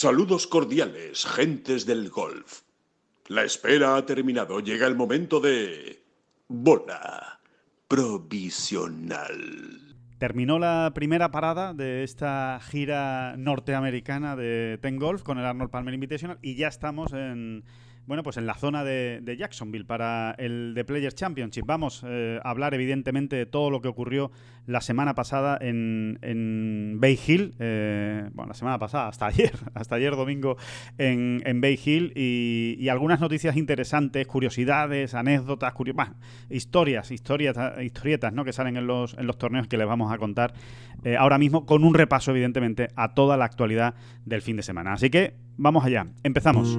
Saludos cordiales, gentes del golf. La espera ha terminado. Llega el momento de... Bola provisional. Terminó la primera parada de esta gira norteamericana de Ten Golf con el Arnold Palmer Invitational y ya estamos en bueno, pues en la zona de, Jacksonville para el The Players Championship. Vamos eh, a hablar evidentemente de todo lo que ocurrió la semana pasada en, Bay Hill. Eh, bueno, la semana pasada, hasta ayer, hasta ayer domingo en, Bay Hill. Y, algunas noticias interesantes, curiosidades, anécdotas, historias, historias, historietas ¿no? que salen en los, en los torneos que les vamos a contar eh, ahora mismo con un repaso evidentemente a toda la actualidad del fin de semana. Así que vamos allá, empezamos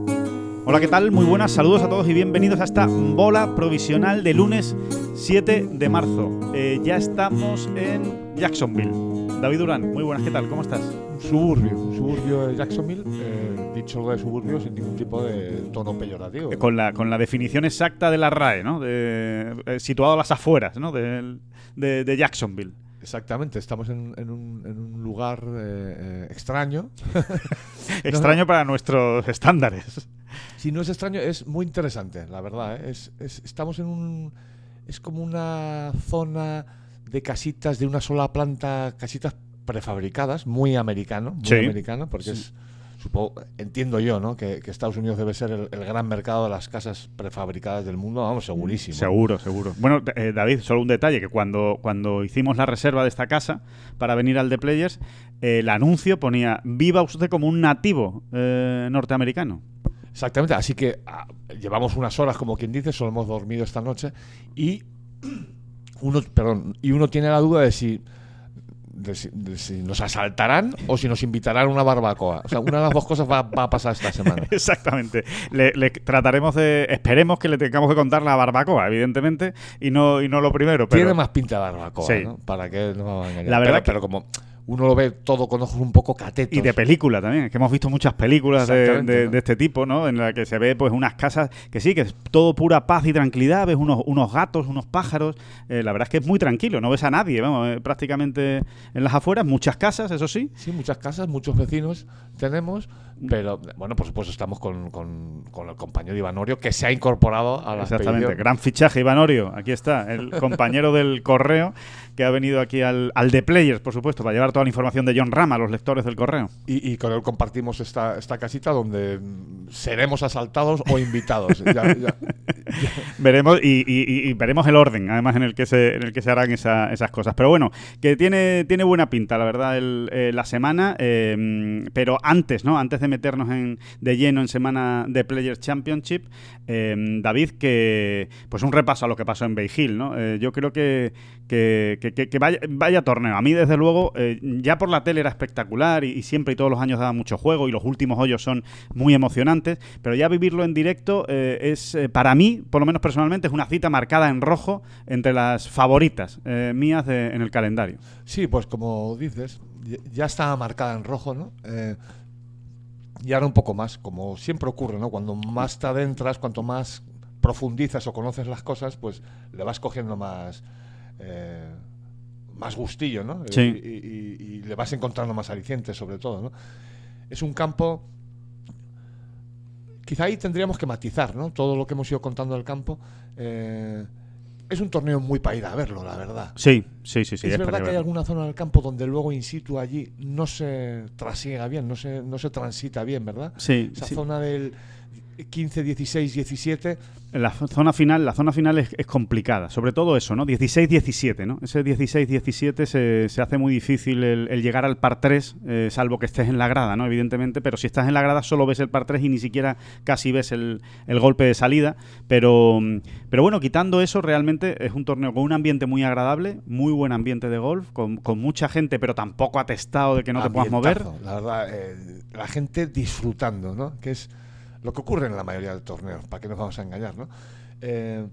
Hola, ¿qué tal? Muy buenas, saludos a todos y bienvenidos a esta bola provisional de lunes 7 de marzo. Eh, ya estamos en Jacksonville. David Durán, muy buenas, ¿qué tal? ¿Cómo estás? Suburbio, suburbio de Jacksonville, eh, dicho de suburbio sin ningún tipo de tono peyorativo. Con, la, con la definición exacta de la RAE, ¿no? De, eh, situado a las afueras, ¿no? de, de Jacksonville. Exactamente, estamos en, un, lugar extraño. extraño para nuestros estándares. Si no es extraño, es muy interesante, la verdad. ¿eh? Es, estamos en un. Es como una zona de casitas de una sola planta, casitas prefabricadas, muy americano, muy americano, porque es. Supongo, entiendo yo, ¿no? Que, Estados Unidos debe ser el, gran mercado de las casas prefabricadas del mundo, vamos, segurísimo. Seguro, seguro. Bueno, eh, David, solo un detalle, que cuando, cuando hicimos la reserva de esta casa para venir al The Players, el anuncio ponía, viva usted como un nativo eh, norteamericano. Exactamente, así que ah, llevamos unas horas, como quien dice, solo hemos dormido esta noche y uno, perdón, y uno tiene la duda de si, de si, nos asaltarán o si nos invitarán a una barbacoa. O sea, una de las dos cosas va, a pasar esta semana. Exactamente. Le, trataremos de, esperemos que le tengamos que contar la barbacoa, evidentemente, y no, y no lo primero. Pero... Tiene más pinta de barbacoa, ¿no? Para que no va a engañar. La verdad pero como uno lo ve todo con ojos un poco catetos. Y de película también, es que hemos visto muchas películas de, este tipo, ¿no? En la que se ve pues unas casas que sí, que es todo pura paz y tranquilidad, ves unos, unos gatos, unos pájaros, eh, la verdad es que es muy tranquilo, no ves a nadie, vamos, eh, prácticamente en las afueras, muchas casas, eso sí. Sí, muchas casas, muchos vecinos tenemos, pero bueno, por supuesto estamos con, con, el compañero Ivanorio que se ha incorporado a la Exactamente, gran fichaje Ivanorio, aquí está, el compañero del correo que ha venido aquí al, al The Players, por supuesto, para llevar toda la información de John Rama a los lectores del correo. Y, con él compartimos esta, esta casita donde seremos asaltados o invitados. veremos y, veremos el orden, además, en el que se, en el que se harán esas cosas. Pero bueno, que tiene, tiene buena pinta, la verdad, eh, la semana. Eh, pero antes, ¿no? Antes de meternos en, de lleno en semana de Players Championship, eh, David, que pues un repaso a lo que pasó en Bay Hill, ¿no? yo creo que, que, vaya, torneo. A mí, desde luego, eh, ya por la tele era espectacular y, siempre y todos los años daba mucho juego y los últimos hoyos son muy emocionantes, pero ya vivirlo en directo eh, es, eh, para mí, por lo menos personalmente, es una cita marcada en rojo entre las favoritas mías en el calendario. Sí, pues como dices, ya estaba marcada en rojo, ¿no? y ahora un poco más, como siempre ocurre, ¿no? Cuando más te adentras, cuanto más profundizas o conoces las cosas, pues le vas cogiendo más eh, más gustillo, ¿no? Y, le vas encontrando más alicientes, sobre todo, ¿no? Es un campo. Quizá ahí tendríamos que matizar, ¿no? Todo lo que hemos ido contando del campo. Eh, es un torneo muy para ir a verlo, la verdad. Sí, sí, sí. sí es, verdad que hay alguna zona del campo donde luego in situ allí no se trasiega bien, no se, no se transita bien, ¿verdad? Sí. Esa zona del 15, 16, 17. La zona final, la zona final es, complicada, sobre todo eso, ¿no? 16-17, ¿no? Ese 16-17 se, se, hace muy difícil el, llegar al par 3, eh, salvo que estés en la grada, ¿no? Evidentemente, pero si estás en la grada solo ves el par 3 y ni siquiera casi ves el, golpe de salida. Pero, pero bueno, quitando eso, realmente es un torneo con un ambiente muy agradable, muy buen ambiente de golf, con, mucha gente, pero tampoco atestado de que no te puedas mover. La verdad, eh, la gente disfrutando, ¿no? Que es lo que ocurre en la mayoría de torneos, para que nos vamos a engañar, ¿no? Eh,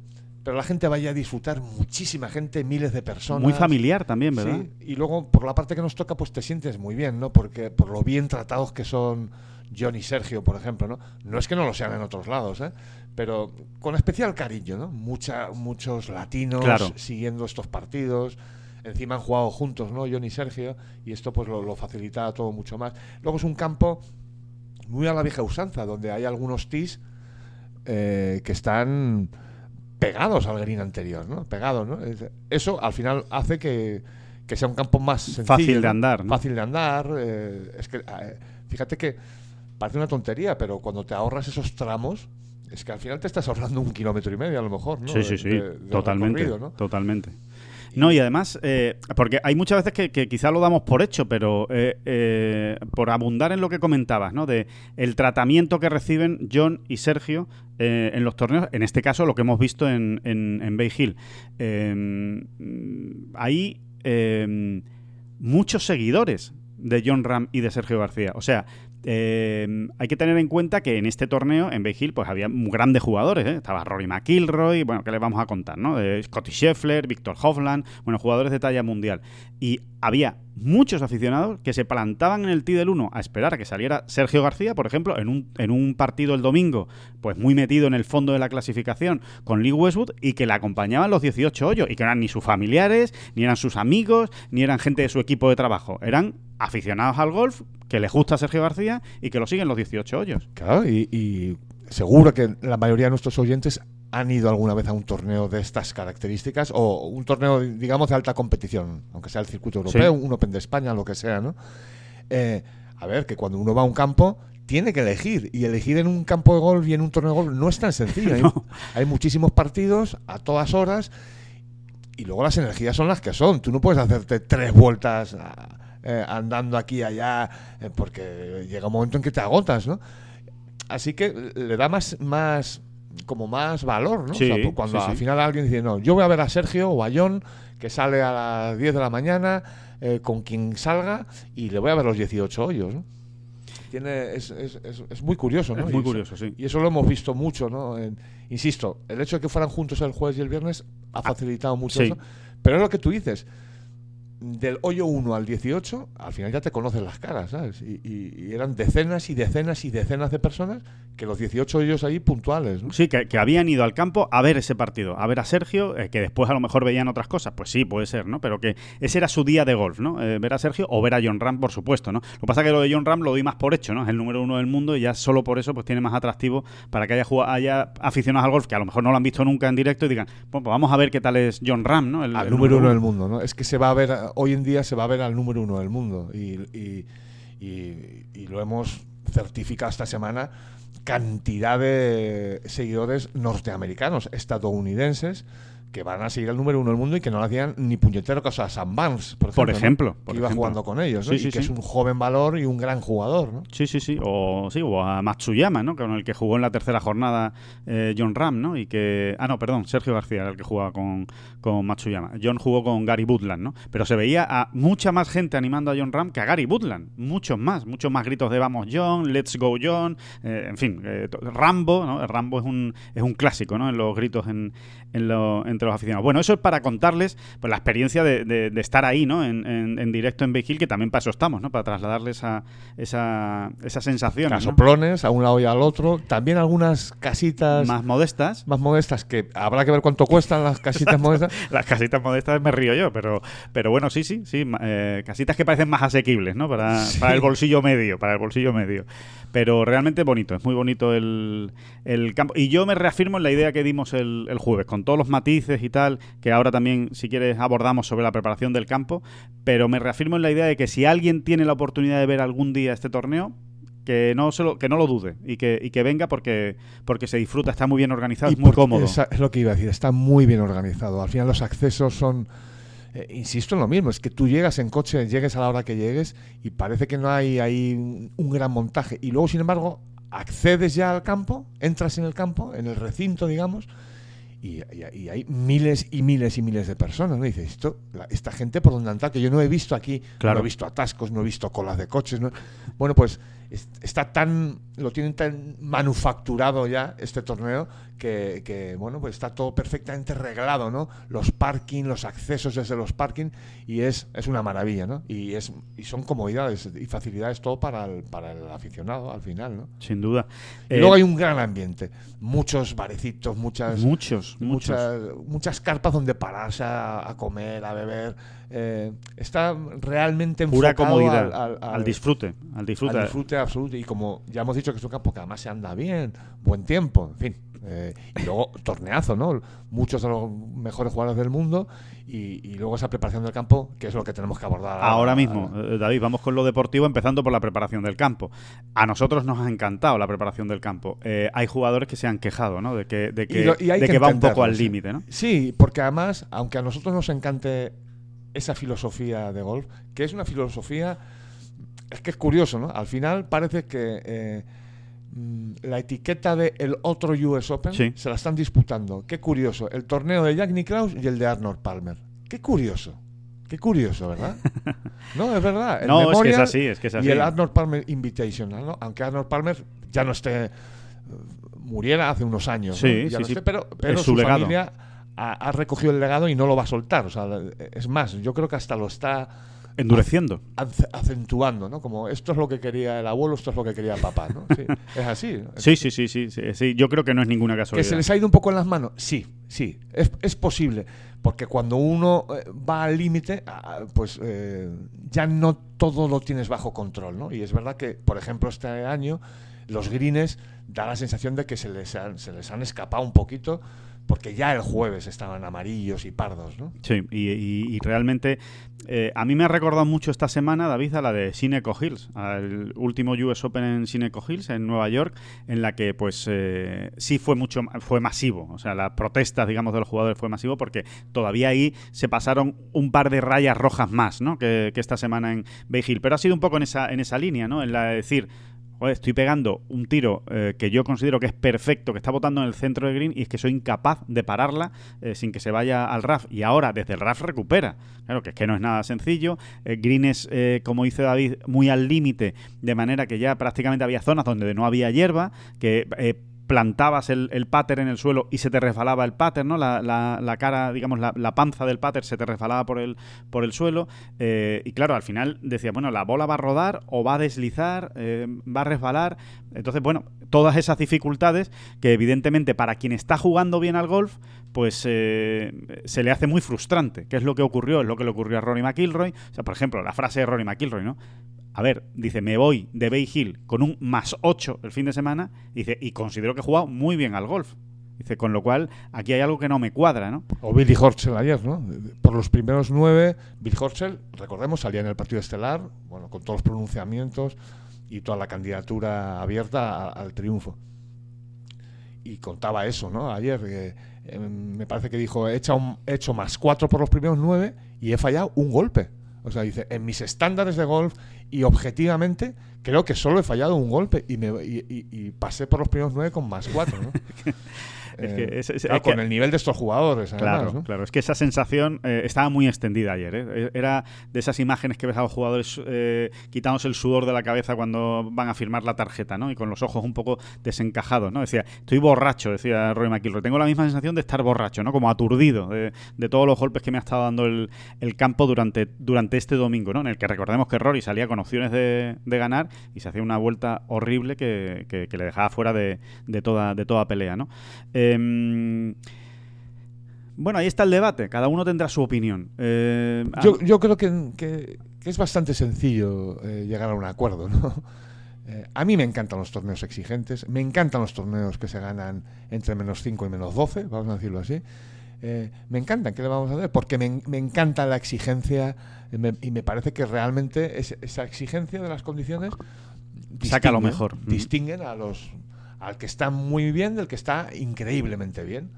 pero la gente vaya a disfrutar, muchísima gente, miles de personas. Muy familiar también, ¿verdad? Sí, y luego por la parte que nos toca, pues te sientes muy bien, ¿no? Porque por lo bien tratados que son John y Sergio, por ejemplo, ¿no? No es que no lo sean en otros lados, ¿eh? Pero con especial cariño, ¿no? Mucha, muchos latinos siguiendo estos partidos. Encima han jugado juntos, ¿no? John y Sergio, y esto pues lo, lo facilita todo mucho más. Luego es un campo muy a la vieja usanza, donde hay algunos tis eh, que están pegados al green anterior, ¿no? Pegados, ¿no? Eso al final hace que, sea un campo más sencillo, fácil de andar, fácil de andar. Eh, es que eh, fíjate que parece una tontería, pero cuando te ahorras esos tramos, es que al final te estás ahorrando un kilómetro y medio a lo mejor, ¿no? Sí, sí, sí, totalmente, totalmente. No, y además, eh, porque hay muchas veces que, quizá lo damos por hecho, pero eh, eh, por abundar en lo que comentabas, ¿no? De el tratamiento que reciben John y Sergio en los torneos, en este caso lo que hemos visto en, en, Bay Hill. Em, hay em, muchos seguidores de John Ram y de Sergio García. O sea, eh, hay que tener en cuenta que en este torneo, en Bay Hill, pues había grandes jugadores. ¿eh? Estaba Rory McIlroy, bueno, ¿qué les vamos a contar? ¿no? Eh, Scotty Scheffler, Víctor Hovland, bueno, jugadores de talla mundial. Y había muchos aficionados que se plantaban en el T del 1 a esperar a que saliera Sergio García, por ejemplo, en un, en un partido el domingo, pues muy metido en el fondo de la clasificación con Lee Westwood y que le acompañaban los 18 hoyos y que eran ni sus familiares, ni eran sus amigos, ni eran gente de su equipo de trabajo. Eran aficionados al golf que les gusta Sergio García y que lo siguen los 18 hoyos. Claro, y, seguro que la mayoría de nuestros oyentes han ido alguna vez a un torneo de estas características o un torneo, digamos, de alta competición, aunque sea el circuito europeo, un Open de España, lo que sea, ¿no? Eh, a ver, que cuando uno va a un campo tiene que elegir y elegir en un campo de golf y en un torneo de golf no es tan sencillo. Hay, hay muchísimos partidos a todas horas y luego las energías son las que son. Tú no puedes hacerte tres vueltas eh, andando aquí y allá, eh, porque llega un momento en que te agotas, ¿no? Así que le da más, más como más valor, ¿no? Pues cuando al final alguien dice, no, yo voy a ver a Sergio o a John, que sale a las 10 de la mañana, eh, con quien salga, y le voy a ver los 18 hoyos, ¿no? Tiene, es, es, es, muy curioso, ¿no? Es muy curioso, sí. Y eso lo hemos visto mucho, ¿no? insisto, el hecho de que fueran juntos el jueves y el viernes ha ah, facilitado mucho eso. Pero es lo que tú dices del hoyo 1 al 18, al final ya te conocen las caras, ¿sabes? Y, eran decenas y decenas y decenas de personas que los 18 hoyos ahí puntuales. ¿no? Sí, que, habían ido al campo a ver ese partido, a ver a Sergio, eh, que después a lo mejor veían otras cosas. Pues sí, puede ser, ¿no? Pero que ese era su día de golf, ¿no? Eh, ver a Sergio o ver a John Ram, por supuesto, ¿no? Lo que pasa es que lo de John Ram lo doy más por hecho, ¿no? Es el número uno del mundo y ya solo por eso pues tiene más atractivo para que haya, haya aficionados al golf que a lo mejor no lo han visto nunca en directo y digan, pues vamos a ver qué tal es John Ram, ¿no? El, número, número uno del mundo, ¿no? Es que se va a ver hoy en día se va a ver al número uno del mundo y, y, lo hemos certificado esta semana cantidad de seguidores norteamericanos, estadounidenses, que van a seguir al número uno del mundo y que no le hacían ni puñetero caso a Sam Barnes, por ejemplo. Por iba jugando con ellos, ¿no? y que es un joven valor y un gran jugador, ¿no? Sí, sí, sí. O, sí, o a Matsuyama, ¿no? Con el que jugó en la tercera jornada eh, John Ram, ¿no? Y que... Ah, no, perdón, Sergio García era el que jugaba con, con Matsuyama. John jugó con Gary Woodland, ¿no? Pero se veía a mucha más gente animando a John Ram que a Gary Woodland. Muchos más. Muchos más gritos de vamos John, let's go John. Eh, en fin, eh, Rambo, ¿no? Rambo es un, es un clásico, ¿no? En los gritos en, en lo, entre los aficionados. Bueno, eso es para contarles pues, la experiencia de, estar ahí, ¿no? En, directo en Bay que también para eso estamos, ¿no? Para trasladarles a esa, esa sensación. A soplones, a un lado y al otro. También algunas casitas... Más modestas. Más modestas, que habrá que ver cuánto cuestan las casitas modestas. las casitas modestas me río yo, pero, pero bueno, sí, sí, sí. Eh, casitas que parecen más asequibles, ¿no? Para, para el bolsillo medio, para el bolsillo medio. Pero realmente bonito, es muy bonito el, campo. Y yo me reafirmo en la idea que dimos el, jueves, con todos los matices y tal, que ahora también, si quieres, abordamos sobre la preparación del campo. Pero me reafirmo en la idea de que si alguien tiene la oportunidad de ver algún día este torneo, que no se lo, que no lo dude y que, y que venga porque, porque se disfruta, está muy bien organizado, Y es muy cómodo. esa- es lo que iba a decir, está muy bien organizado. Al final los accesos son... eh, insisto en lo mismo, es que tú llegas en coche, llegues a la hora que llegues y parece que no hay ahí un, un gran montaje. Y luego, sin embargo, accedes ya al campo, entras en el campo, en el recinto, digamos, y, y- y hay miles y miles y miles de personas. ¿no? Y dices, esto, la- esta gente por donde anda, que yo no he visto aquí, Claro. no he visto atascos, no he visto colas de coches. ¿no? Bueno, pues es- está tan, lo tienen tan manufacturado ya este torneo que, que, bueno, pues está todo perfectamente reglado, ¿no? Los parking, los accesos desde los parking y es, es una maravilla, ¿no? Y, es, y son comodidades y facilidades todo para el, para el aficionado al final, ¿no? Sin duda. Y Eh, luego hay un gran ambiente, muchos barecitos, muchas muchos, muchos. muchas, muchas carpas donde pararse a, a comer, a beber. eh, está realmente Pura comodidad, al, al, al- disfrute, al disfrute. al absoluto. Y como ya hemos dicho que es un campo que además se anda bien, buen tiempo, en fin. eh, y luego torneazo, ¿no? Muchos de los mejores jugadores del mundo y, y luego esa preparación del campo, que es lo que tenemos que abordar Ahora mismo, eh, David, vamos con lo deportivo, empezando por la preparación del campo. A nosotros nos ha encantado la preparación del campo. Eh, hay jugadores que se han quejado, ¿no? De que, de que, Y lo- y hay de que que va un poco al límite, ¿no? Sí, porque además, aunque a nosotros nos encante esa filosofía de golf, que es una filosofía, es que es curioso, ¿no? Al final parece que eh, mm, la etiqueta de el otro US Open Sí. se la están disputando. Qué curioso, el torneo de Jack Nicklaus y el de Arnold Palmer. Qué curioso. Qué curioso, ¿verdad? no, es verdad. el No, es que es así, es que es así. Y el Arnold Palmer Invitational, ¿no? Aunque Arnold Palmer ya no esté eh, muriera hace unos años, ¿no? Sí, Ya sí, no sí. pero, su, familia ha, ha recogido el legado y no lo va a soltar. O sea, es más, yo creo que hasta lo está Endureciendo. ace- acentuando, ¿no? Como esto es lo que quería el abuelo, esto es lo que quería el papá, ¿no? Sí, es así. Sí, sí, sí, sí, sí, sí. Yo creo que no es ninguna ¿Que casualidad. se les ha ido un poco en las manos? Sí, sí, es, es posible. Porque cuando uno eh, va al límite, pues eh, ya no todo lo tienes bajo control, ¿no? Y es verdad que, por ejemplo, este año los greens da la sensación de que se les han, se les han escapado un poquito porque ya el jueves estaban amarillos y pardos, ¿no? Sí, y, realmente eh, a mí me ha recordado mucho esta semana, David, a la de Sineco Hills, al último US Open en Sineco Hills, en Nueva York, en la que pues eh, sí fue mucho fue masivo, o sea, la protesta, digamos, de los jugadores fue masivo porque todavía ahí se pasaron un par de rayas rojas más, ¿no? Que, que esta semana en Bay Hill, pero ha sido un poco en esa, en esa línea, ¿no? En la de decir, Estoy pegando un tiro eh, que yo considero que es perfecto, que está botando en el centro del green y es que soy incapaz de pararla eh, sin que se vaya al RAF. Y ahora desde el RAF recupera. Claro que es que no es nada sencillo. El green es, eh, como dice David, muy al límite, de manera que ya prácticamente había zonas donde no había hierba, que eh, plantabas el, el pater en el suelo y se te resbalaba el pater, ¿no? La, la- la cara, digamos, la, la panza del pater se te resbalaba por el, por el suelo. eh, y claro, al final decía, bueno, la bola va a rodar o va a deslizar, eh, va a resbalar. Entonces, bueno, todas esas dificultades que evidentemente para quien está jugando bien al golf, pues eh, se le hace muy frustrante. ¿Qué es lo que ocurrió? Es lo que le ocurrió a Rory McIlroy. O sea, por ejemplo, la frase de Rory McIlroy, ¿no? A ver, dice, me voy de Bay Hill con un más 8 el fin de semana, dice, y considero que he jugado muy bien al golf. Dice, con lo cual, aquí hay algo que no me cuadra, ¿no? O Billy Horschel ayer, ¿no? Por los primeros nueve, Bill Horschel, recordemos, salía en el partido estelar, bueno, con todos los pronunciamientos y toda la candidatura abierta al triunfo. Y contaba eso, ¿no? Ayer, eh, me parece que dijo, he hecho, un- he hecho más cuatro por los primeros nueve y he fallado un golpe. O sea, dice, en mis estándares de golf y objetivamente, creo que solo he fallado un golpe y, me, y, pasé por los primeros nueve con más cuatro, ¿no? Es que es- es- claro, es que- con el nivel de estos jugadores, además, Claro, ¿no? claro. Es que esa sensación eh, estaba muy extendida ayer. ¿eh? Era de esas imágenes que ves a los jugadores eh, quitándose el sudor de la cabeza cuando van a firmar la tarjeta, ¿no? Y con los ojos un poco desencajados, ¿no? Decía, estoy borracho, decía Roy McIlroy. Tengo la misma sensación de estar borracho, ¿no? Como aturdido de, de todos los golpes que me ha estado dando el, el campo durante, durante este domingo, ¿no? En el que recordemos que Rory salía con opciones de, de ganar y se hacía una vuelta horrible que, que- que le dejaba fuera de, de toda, de toda pelea, ¿no? Em, bueno, ahí está el debate. Cada uno tendrá su opinión. Eh, Yo, yo creo que, que- que es bastante sencillo eh, llegar a un acuerdo, ¿no? Eh, a mí me encantan los torneos exigentes, me encantan los torneos que se ganan entre menos 5 y menos 12, vamos a decirlo así. Eh, me encantan, ¿qué le vamos a hacer? Porque me, en- me encanta la exigencia eh, me- y me parece que realmente es- esa exigencia de las condiciones Saca lo mejor. Distinguen a los al que está muy bien del que está increíblemente bien.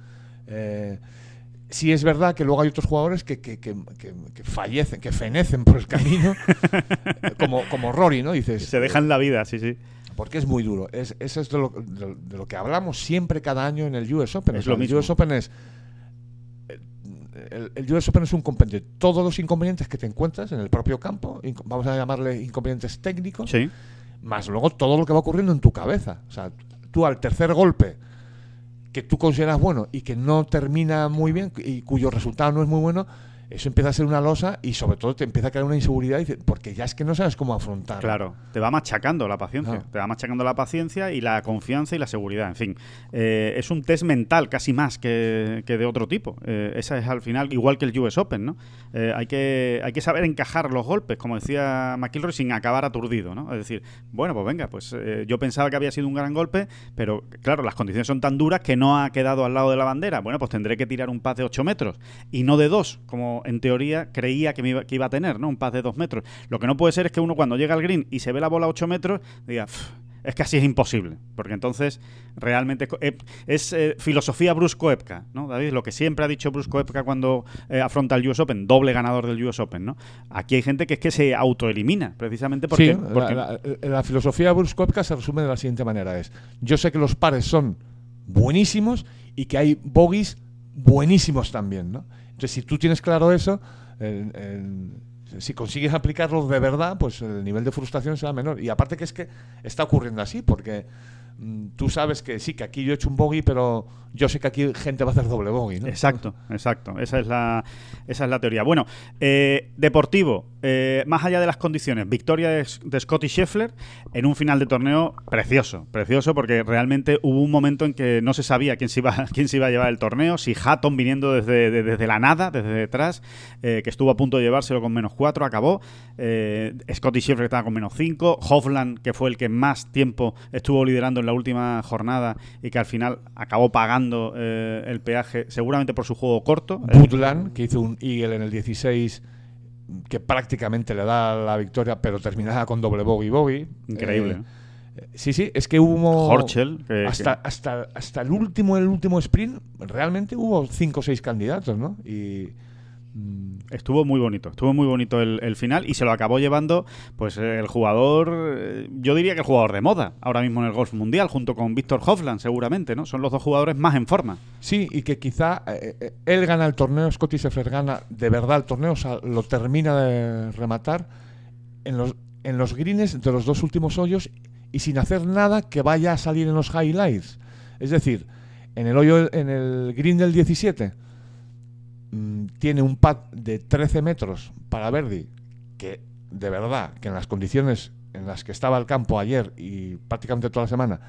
Eh, sí es verdad que luego hay otros jugadores que, que, que- que- que fallecen, que fenecen por el camino, como, como Rory, ¿no? Dices, Se dejan la vida, sí, sí. porque es muy duro. Es, eso es de lo, de- de lo que hablamos siempre cada año en el US Open. Es lo el mismo. US Open es. El, el US Open es un compendio. de Todos los inconvenientes que te encuentras en el propio campo, vamos a llamarle inconvenientes técnicos, Sí. más luego todo lo que va ocurriendo en tu cabeza. O sea, tú al tercer golpe que tú consideras bueno y que no termina muy bien y cuyo resultado no es muy bueno, eso empieza a ser una losa y sobre todo te empieza a crear una inseguridad porque ya es que no sabes cómo afrontar. Claro, te va machacando la paciencia. Claro. Te va machacando la paciencia y la confianza y la seguridad. En fin, eh, es un test mental casi más que, que de otro tipo. Eh, esa es al final igual que el US Open, ¿no? Eh, hay, que, hay que saber encajar los golpes, como decía McIlroy, sin acabar aturdido, ¿no? Es decir, bueno, pues venga, pues eh, yo pensaba que había sido un gran golpe, pero claro, las condiciones son tan duras que no ha quedado al lado de la bandera. Bueno, pues tendré que tirar un paz de 8 metros y no de 2, como en teoría creía que, me iba, que iba a tener, ¿no? Un paz de 2 metros. Lo que no puede ser es que uno cuando llega al green y se ve la bola a 8 metros, diga, "Pff, es que así es imposible, porque entonces realmente es eh, es eh, filosofía Brusco Epka, ¿no? David, lo que siempre ha dicho Brusco Epka cuando eh, afronta el US Open, doble ganador del US Open, ¿no? Aquí hay gente que es que se autoelimina, precisamente porque, sí, porque- la, la- la filosofía Koepka se resume de la siguiente manera: es yo sé que los pares son buenísimos y que hay bogies buenísimos también, ¿no? Entonces, si tú tienes claro eso, si consigues aplicarlo de verdad, pues el nivel de frustración será menor. Y aparte que es que está ocurriendo así, porque mm, tú sabes que sí, que aquí yo he hecho un bogey, pero yo sé que aquí gente va a hacer doble bogey, ¿no? Exacto, exacto. Esa es la, esa es la teoría. Bueno, eh, deportivo, eh, más allá de las condiciones, victoria de, Scotty Scheffler en un final de torneo precioso, precioso porque realmente hubo un momento en que no se sabía quién se iba, quién se iba a llevar el torneo, si Hatton viniendo desde, de- desde la nada, desde detrás, eh, que estuvo a punto de llevárselo con menos 4, acabó. Eh, Scotty Scheffler estaba con menos 5, Hovland que fue el que más tiempo estuvo liderando en la última jornada y que al final acabó pagando eh, el peaje, seguramente por su juego corto. Woodland, que hizo un Eagle en el 16, que prácticamente le da la victoria, pero terminaba con doble bogey bogey. Increíble, Eh, eh, sí, sí, es que hubo. Horchel, que- hasta, hasta, hasta el último, el último sprint, realmente hubo cinco o seis candidatos, ¿no? Y. mm, Estuvo muy bonito, estuvo muy bonito el, final y se lo acabó llevando pues el jugador, eh, yo diría que el jugador de moda ahora mismo en el golf mundial, junto con Víctor Hovland seguramente, ¿no? Son los dos jugadores más en forma. Sí, y que quizá eh, eh, él gana el torneo, Scotty Scheffler gana de verdad el torneo, o sea, lo termina de rematar en los, en los greens de los dos últimos hoyos y sin hacer nada que vaya a salir en los highlights. Es decir, en el hoyo, en el green del 17, mm, tiene un pad de 13 metros para Verdi, que de verdad, que en las condiciones en las que estaba el campo ayer y prácticamente toda la semana,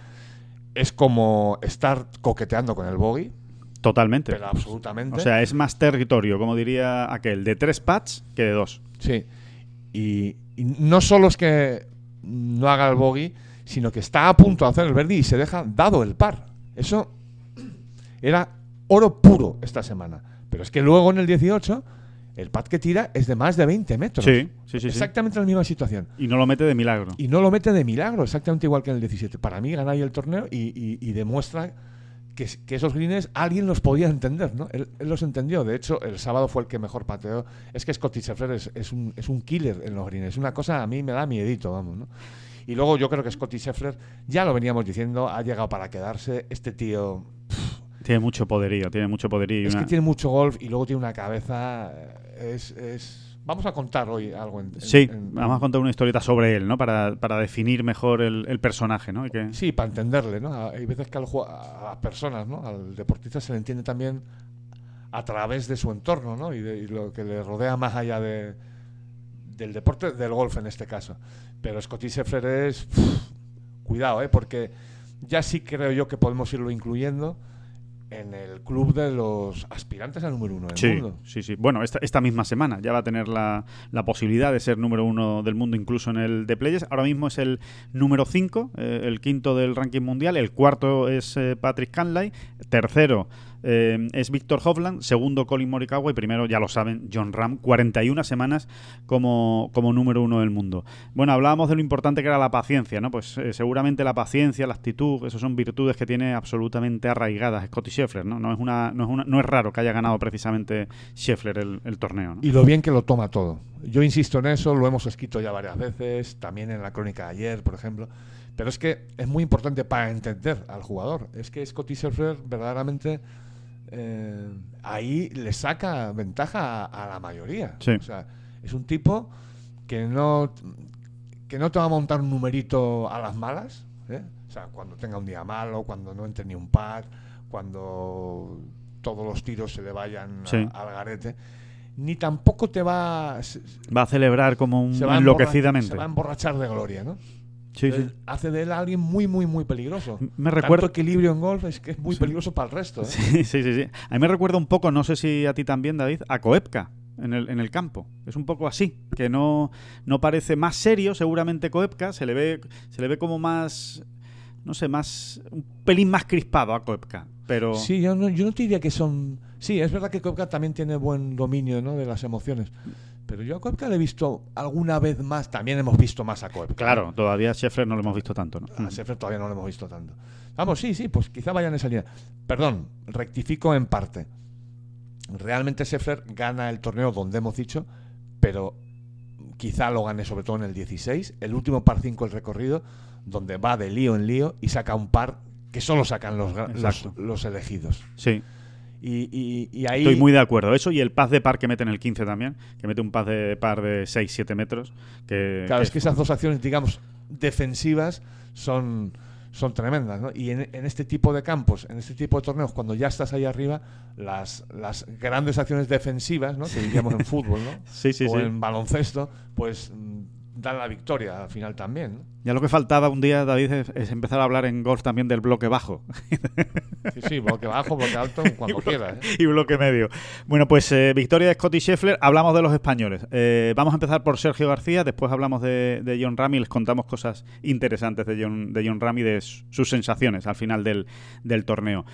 es como estar coqueteando con el bogey, Totalmente. pero absolutamente. O sea, es más territorio, como diría aquel, de tres pads que de dos. Sí. Y, y no solo es que no haga el bogey, sino que está a punto de hacer el Verdi y se deja dado el par. Eso era oro puro esta semana. Pero es que luego en el 18, el pad que tira es de más de 20 metros. Sí, sí, sí, sí. Exactamente la misma situación. Y no lo mete de milagro. Y no lo mete de milagro, exactamente igual que en el 17. Para mí gana ahí el torneo y, y- y demuestra que, es- que esos greens alguien los podía entender, ¿no? Él, él los entendió. De hecho, el sábado fue el que mejor pateó. Es que Scotty Scheffler es, es un, es un killer en los greens. Es una cosa, a mí me da miedito, vamos, ¿no? Y luego yo creo que Scotty Scheffler, ya lo veníamos diciendo, ha llegado para quedarse. Este tío Tiene mucho poderío, tiene mucho poderío. es una- que tiene mucho golf y luego tiene una cabeza... eh, Es, es- Vamos a contar hoy algo en... en- Sí, en- vamos a contar una historieta sobre él, ¿no? Para, para definir mejor el, el personaje, ¿no? Que- Sí, para entenderle, ¿no? Hay veces que a las personas, ¿no? Al deportista se le entiende también a través de su entorno, ¿no? Y, de, y lo que le rodea más allá de, del deporte, del golf en este caso. Pero Scotty Scheffler es... pff, cuidado, ¿eh? Porque ya sí creo yo que podemos irlo incluyendo en el club de los aspirantes al número uno del Sí, mundo. sí, sí. Bueno, esta, esta misma semana ya va a tener la, la posibilidad de ser número uno del mundo incluso en el de Players. Ahora mismo es el número 5, el quinto del ranking mundial. El cuarto es eh, Patrick Canlay. Tercero, eh, es Víctor Hovland, segundo Colin Morikawa y primero, ya lo saben, John Ram, 41 semanas como, como número uno del mundo. Bueno, hablábamos de lo importante que era la paciencia, ¿no? Pues eh, seguramente la paciencia, la actitud, esas son virtudes que tiene absolutamente arraigadas Scotty Scheffler, ¿no? No es, una, no es, no es raro que haya ganado precisamente Scheffler el, el torneo. Y lo bien que lo toma todo. Yo insisto en eso, lo hemos escrito ya varias veces, también en la crónica de ayer, por ejemplo. Pero es que es muy importante para entender al jugador. Es que Scotty Scheffler verdaderamente eh, ahí le saca ventaja a, a la mayoría. Sí. O sea, es un tipo que no, que no te va a montar un numerito a las malas. ¿eh? O sea, cuando tenga un día malo, cuando no entre ni un par, cuando todos los tiros se le vayan a- al garete. Ni tampoco te va, se, Va a celebrar como un se enloquecidamente. se va a emborrachar de gloria, ¿no? Sí, sí. Entonces, Hace de él alguien muy, muy, muy peligroso. Me recuerda- Tanto equilibrio en golf es que es muy peligroso para el resto. ¿eh? Sí, sí, sí, sí. A mí me recuerda un poco, no sé si a ti también, David, a Koepka en el, en el campo. Es un poco así, que no, no parece más serio, seguramente Koepka, se le ve, se le ve como más, no sé, más, un pelín más crispado a Koepka. Pero Sí, yo no, yo no te diría que son. Sí, es verdad que Koepka también tiene buen dominio ¿no? de las emociones. Pero yo a Koepka le he visto alguna vez más. También hemos visto más a Koepka. claro, todavía a Scheffler no lo hemos visto tanto. ¿no? A Scheffler todavía no lo hemos visto tanto. Vamos, sí, sí, pues quizá vaya en esa línea. Perdón, rectifico en parte. Realmente Scheffler gana el torneo donde hemos dicho, pero quizá lo gane sobre todo en el 16, el último par 5 del recorrido, donde va de lío en lío y saca un par que solo sacan los, los, los elegidos. Sí, Y, y- y ahí... estoy muy de acuerdo. Eso y el paz de par que mete en el 15 también, que mete un paz de par de 6-7 metros. Que, Claro, que es que esas dos acciones, digamos, defensivas son, son tremendas, ¿no? Y en, en este tipo de campos, en este tipo de torneos, cuando ya estás ahí arriba, las, las grandes acciones defensivas, ¿no? Que diríamos en fútbol, ¿no? Sí, sí, o sí. en baloncesto, pues mm, dan la victoria al final también, ¿no? Ya lo que faltaba un día, David, es, es empezar a hablar en golf también del bloque bajo. Sí, sí, bloque bajo, bloque alto, cuando quieras. ¿eh? y bloque medio. Bueno, pues eh, victoria de Scotty Scheffler. Hablamos de los españoles. Eh, vamos a empezar por Sergio García. Después hablamos de, de John Ram y les contamos cosas interesantes de John, de John Ram y de sus sensaciones al final del, del torneo.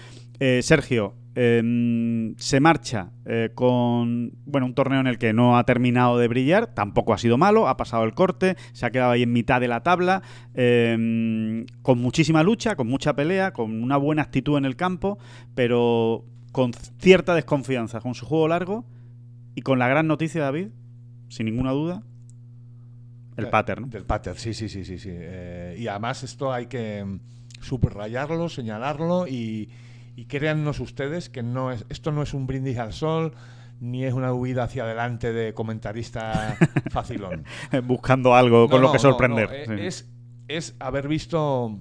Sergio eh, se marcha eh, con bueno un torneo en el que no ha terminado de brillar, tampoco ha sido malo, ha pasado el corte, se ha quedado ahí en mitad de la tabla, eh, con muchísima lucha, con mucha pelea, con una buena actitud en el campo, pero con cierta desconfianza con su juego largo y con la gran noticia, David, sin ninguna duda, el Eh, pattern. ¿no? Del pattern, sí, sí, sí, sí. sí. Eh, y además esto hay que mm, subrayarlo, señalarlo y, y créannos ustedes que no es, esto no es un brindis al sol ni es una huida hacia adelante de comentarista facilón. Buscando algo con No, lo que sorprender. no, eh, sí. Es, es haber visto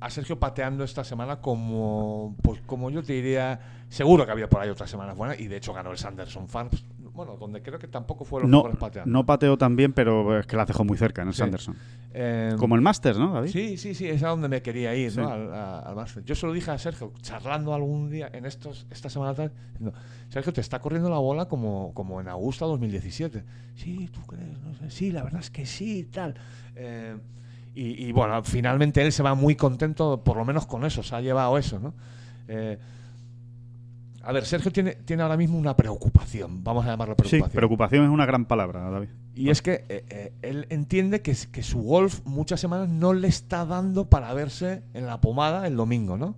a Sergio pateando esta semana como, pues como yo te diría, seguro que había por ahí otras semanas buenas y de hecho ganó el Sanderson Farms, bueno, donde creo que tampoco fue los no, pateando. no pateó tan bien, pero es que las dejó muy cerca en el Sí. Sanderson. Eh, Como el Masters, ¿no, David? Sí, sí, sí, es a donde me quería ir, ¿no? Al, a- al Master. Yo se lo dije a Sergio, charlando algún día en estos, esta semana atrás, diciendo, Sergio, te está corriendo la bola como, como en Augusta 2017. Sí, ¿tú crees? No sé. Sí, la verdad es que sí, tal. Eh, y, y, bueno, finalmente él se va muy contento, por lo menos con eso, se ha llevado eso, ¿no? Eh, a ver, Sergio tiene, tiene ahora mismo una preocupación, vamos a llamarlo Sí, preocupación. preocupación es una gran palabra, David. Y es que eh, eh, él entiende que, su golf muchas semanas no le está dando para verse en la pomada el domingo, ¿no?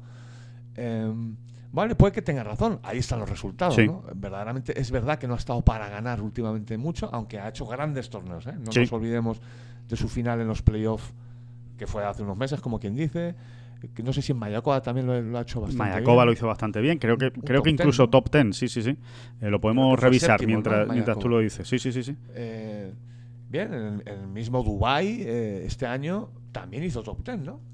Em, vale, puede que tenga razón. Ahí están los resultados, Sí. ¿no? Verdaderamente es verdad que no ha estado para ganar últimamente mucho, aunque ha hecho grandes torneos, ¿eh? No Sí. nos olvidemos de su final en los playoffs, que fue hace unos meses, como quien dice. Que no sé si en Mayakoba también lo, lo ha hecho bastante Mayakoba bien. lo hizo bastante bien. Creo que, creo top que incluso ten, top 10, sí, sí, sí. Eh, lo podemos revisar séptimo, ¿no? mientras, mientras tú lo dices. Sí, sí, sí, sí. Eh, bien, en, en el mismo Dubai este año también hizo top 10, ¿no?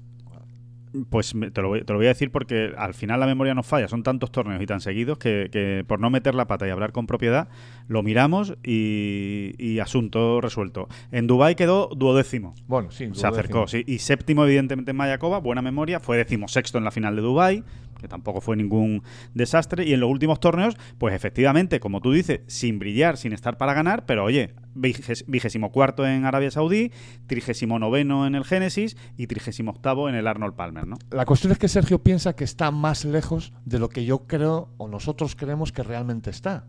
Pues te lo, voy, te lo voy a decir porque al final la memoria nos falla. Son tantos torneos y tan seguidos que, que por no meter la pata y hablar con propiedad, lo miramos y, y asunto resuelto. En Dubái quedó duodécimo. Bueno, sí. Se acercó, sí. Y séptimo, evidentemente, en Mayakoba, buena memoria. Fue decimosexto en la final de Dubai que tampoco fue ningún desastre. Y en los últimos torneos, pues efectivamente, como tú dices, sin brillar, sin estar para ganar, pero oye, vigésimo cuarto en Arabia Saudí, trigésimo noveno en el Génesis y trigésimo octavo en el Arnold Palmer, ¿no? La cuestión es que Sergio piensa que está más lejos de lo que yo creo o nosotros creemos que realmente está.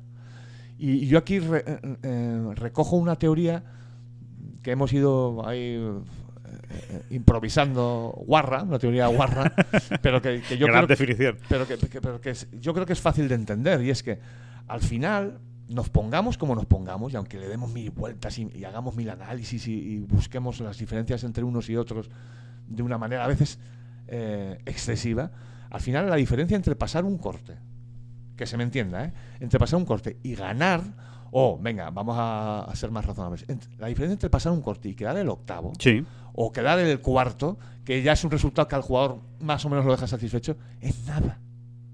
Y yo aquí eh, eh, recojo una teoría que hemos ido ahí eh, improvisando guarra, una teoría guarra, pero que, yo Gran creo, definición. Pero que, pero que yo creo que es fácil de entender y es que al final nos pongamos como nos pongamos y aunque le demos mil vueltas y, hagamos mil análisis y, busquemos las diferencias entre unos y otros de una manera a veces eh, excesiva, al final la diferencia entre pasar un corte, que se me entienda, ¿eh? entre pasar un corte y ganar o, venga, vamos a, ser más razonables. La diferencia entre pasar un corte y quedar el octavo, sí. o quedar el cuarto, que ya es un resultado que al jugador más o menos lo deja satisfecho, es nada.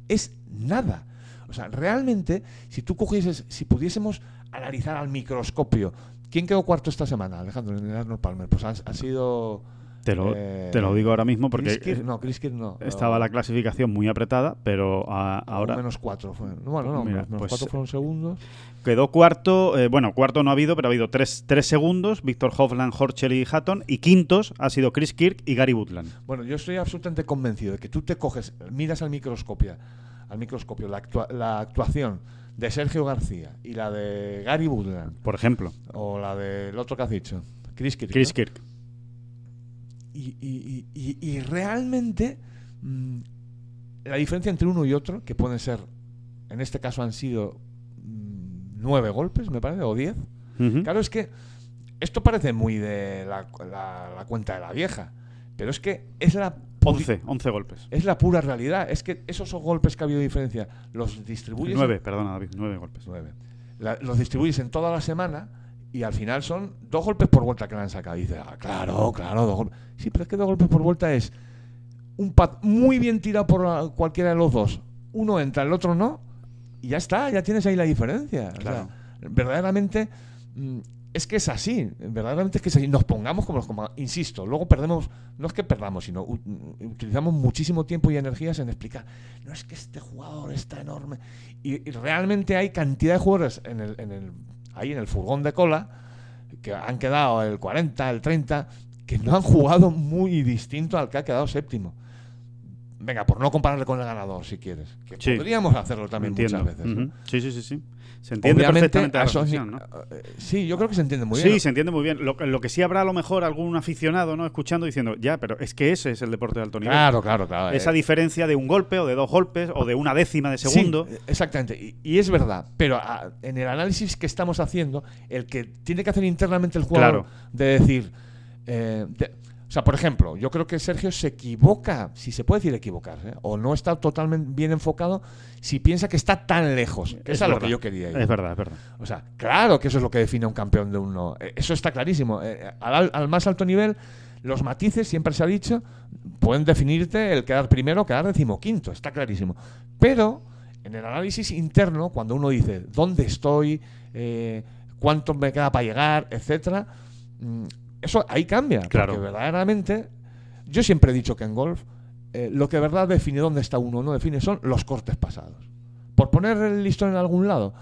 Es nada. O sea, realmente, si tú cogieses, si pudiésemos analizar al microscopio, ¿quién quedó cuarto esta semana, Alejandro, en el Arnold Palmer? Pues ha sido te lo, eh, te lo digo ahora mismo porque no, no. estaba la clasificación muy apretada, pero ahora... Menos cuatro. bueno, no, menos pues, cuatro fueron segundos. Quedó cuarto, eh, bueno, cuarto no ha habido, pero ha habido tres, tres segundos, Víctor Hovland, Horchel y Hatton, y quintos ha sido Chris Kirk y Gary Woodland. Bueno, yo estoy absolutamente convencido de que tú te coges, miras al microscopio, al microscopio la, la actuación de Sergio García y la de Gary Woodland. Por ejemplo. O la del otro que has dicho, Chris Kirk. Chris Kirk y, realmente mm, la diferencia entre uno y otro, que pueden ser, en este caso han sido mm, nueve golpes, me parece, o diez. Claro, es que esto parece muy de la, cuenta de la vieja, pero es que es la... 11, 11 golpes. Es la pura realidad. Es que esos golpes que ha habido diferencia los distribuyes... Nueve, perdona, David, nueve golpes. Nueve. los distribuyes en toda la semana y al final son dos golpes por vuelta que le han sacado. Y dice, ah, claro, claro, dos golpes. Sí, pero es que dos golpes por vuelta es un pad muy bien tirado por cualquiera de los dos. Uno entra, el otro no, y ya está, ya tienes ahí la diferencia. verdaderamente mm, es que es así, verdaderamente es que es así. Nos pongamos como los insisto, luego perdemos, no es que perdamos, sino utilizamos muchísimo tiempo y energías en explicar, no es que este jugador está enorme. Y, realmente hay cantidad de jugadores en el, en el ahí en el furgón de cola, que han quedado el 40, el 30, que no han jugado muy distinto al que ha quedado séptimo. Venga, por no compararle con el ganador, si quieres. Que podríamos hacerlo también muchas veces. Sí, sí, sí, sí. Se entiende perfectamente la ¿no? Eh, sí, yo creo que se entiende muy bien. Sí, se entiende muy bien. Lo, que sí habrá a lo mejor algún aficionado, ¿no? Escuchando diciendo, ya, pero es que ese es el deporte de alto nivel. Claro, claro, claro. Esa eh. diferencia de un golpe o de dos golpes o de una décima de segundo. Sí, exactamente. Y, es verdad. Pero ah, en el análisis que estamos haciendo, el que tiene que hacer internamente el jugador de decir. Eh, o sea, por ejemplo, yo creo que Sergio se equivoca, si se puede decir equivocarse, o no está totalmente bien enfocado si piensa que está tan lejos. Que es, a lo que yo quería ir. Es verdad, es verdad. O sea, claro que eso es lo que define a un campeón de uno. Eh, eso está clarísimo. Eh, al, más alto nivel, los matices, siempre se ha dicho, pueden definirte el quedar primero o quedar decimoquinto. Está clarísimo. Pero en el análisis interno, cuando uno dice dónde estoy, eh, cuánto me queda para llegar, etcétera mm, eso ahí cambia. Claro. Porque verdaderamente, yo siempre he dicho que en golf, eh, lo que verdad define dónde está uno, no define, son los cortes pasados. Por poner el listón en algún lado.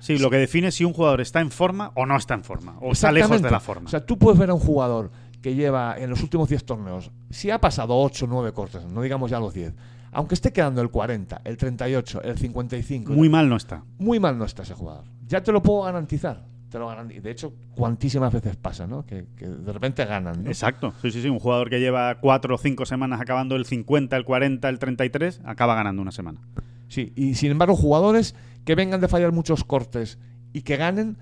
Sí, lo que define si un jugador está en forma o no está en forma, o está lejos de la forma. O sea, tú puedes ver a un jugador que lleva en los últimos 10 torneos, si ha pasado 8 o 9 cortes, no digamos ya los 10, aunque esté quedando el 40, el 38, el 55. Muy mal no está. Muy mal no está ese jugador. Ya te lo puedo garantizar te lo ganan. Y de hecho, cuantísimas veces pasa, ¿no? Que, de repente ganan. Exacto. Sí, sí, sí. Un jugador que lleva cuatro o cinco semanas acabando el 50, el 40, el 33, acaba ganando una semana. Sí, y sin embargo, jugadores que vengan de fallar muchos cortes y que ganen,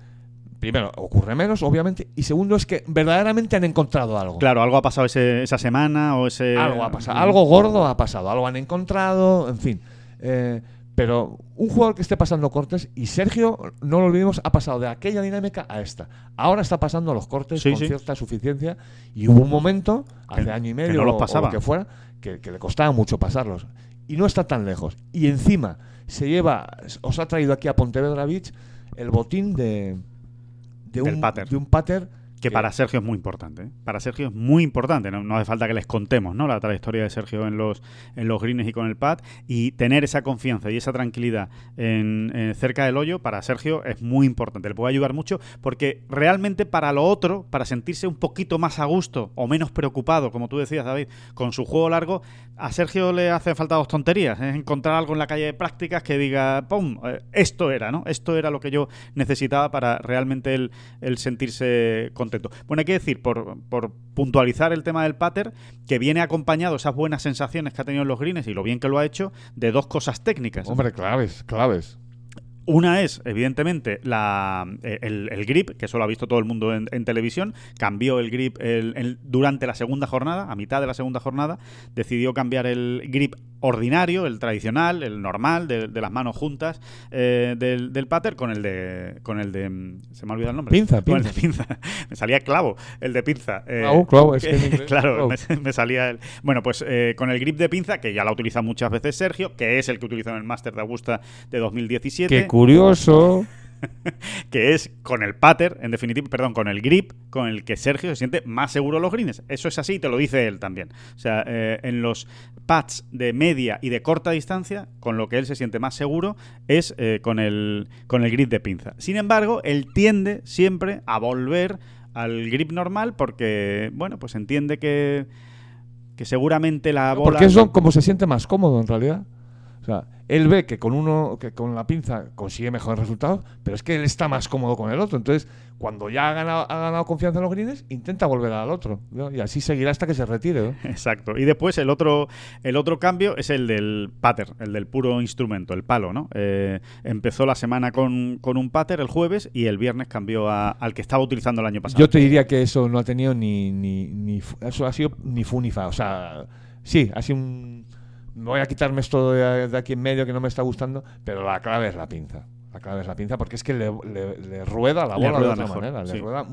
primero, ocurre menos, obviamente, y segundo es que verdaderamente han encontrado algo. Claro, algo ha pasado esa semana o ese... Algo ha pasado, algo gordo ha pasado, algo han encontrado, en fin. Eh, pero un jugador que esté pasando cortes, y Sergio, no lo olvidemos, ha pasado de aquella dinámica a esta. Ahora está pasando los cortes con cierta suficiencia, y hubo un momento, hace año y medio, no pasaba. o, que fuera, que, le costaba mucho pasarlos. Y no está tan lejos. Y encima se lleva, os ha traído aquí a Pontevedra Beach el botín de, de, un, de un pater que para Sergio es muy importante. ¿eh? Para Sergio es muy importante. No, hace falta que les contemos ¿no? la trayectoria de Sergio en los, en los greens y con el pad. Y tener esa confianza y esa tranquilidad en, cerca del hoyo para Sergio es muy importante. Le puede ayudar mucho porque realmente para lo otro, para sentirse un poquito más a gusto o menos preocupado, como tú decías, David, con su juego largo, a Sergio le hacen falta dos tonterías. Es encontrar algo en la calle de prácticas que diga, ¡pum! Eh, esto era, ¿no? Esto era lo que yo necesitaba para realmente el, el sentirse contento bueno, hay que decir, por, puntualizar el tema del pater, que viene acompañado esas buenas sensaciones que ha tenido en los greens y lo bien que lo ha hecho, de dos cosas técnicas. Hombre, claves, claves. Una es, evidentemente, la, eh, el, grip, que eso lo ha visto todo el mundo en, televisión. Cambió el grip durante la segunda jornada, a mitad de la segunda jornada. Decidió cambiar el grip ordinario, el tradicional, el normal, de, las manos juntas eh, del, del pater con el de. con el de. Mm, se me ha olvidado el nombre. Pinza, pinza. el de pinza. me salía clavo, el de pinza. Eh, clavo, es que Claro, me, salía el. Bueno, pues eh, con el grip de pinza, que ya la utiliza muchas veces Sergio, que es el que utilizó en el Master de Augusta de 2017. Qué curioso. que es con el pater, en definitiva, perdón, con el grip, con el que Sergio se siente más seguro los greens. Eso es así y te lo dice él también. O sea, eh, en los pads de media y de corta distancia, con lo que él se siente más seguro es eh, con, el, con el grip de pinza. Sin embargo, él tiende siempre a volver al grip normal porque, bueno, pues entiende que, que seguramente la bola... Porque eso como se siente más cómodo en realidad. O sea, él ve que con uno, que con la pinza consigue mejores resultados, pero es que él está más cómodo con el otro. Entonces, cuando ya ha ganado, ha ganado confianza en los greens, intenta volver al otro. Y así seguirá hasta que se retire. Exacto. Y después el otro, el otro cambio es el del pater, el del puro instrumento, el palo, ¿no? Eh, empezó la semana con, un pater el jueves y el viernes cambió al que estaba utilizando el año pasado. Yo te diría que eso no ha tenido ni, ni, ni eso ha sido ni fu ni fa. O sea, sí, ha sido un voy a quitarme esto de, aquí en medio que no me está gustando, pero la clave es la pinza. La clave es la pinza porque es que le, rueda la bola de otra manera, le rueda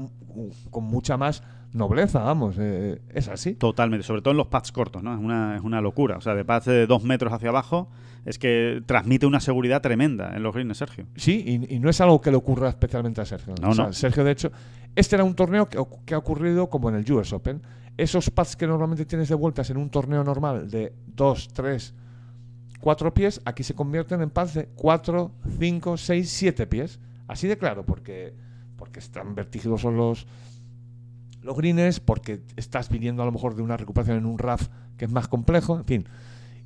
con mucha más nobleza, vamos, eh, es así. Totalmente, sobre todo en los pads cortos, ¿no? Es una, es una locura. O sea, de pads de dos metros hacia abajo, es que transmite una seguridad tremenda en los greens, Sergio. Sí, y, no es algo que le ocurra especialmente a Sergio. No, no. Sergio, de hecho, este era un torneo que, que ha ocurrido como en el US Open esos pads que normalmente tienes de vueltas en un torneo normal de 2, 3, 4 pies, aquí se convierten en pads de 4, 5, 6, 7 pies. Así de claro, porque, porque están vertiginosos los, los greens, porque estás viniendo a lo mejor de una recuperación en un RAF que es más complejo, en fin.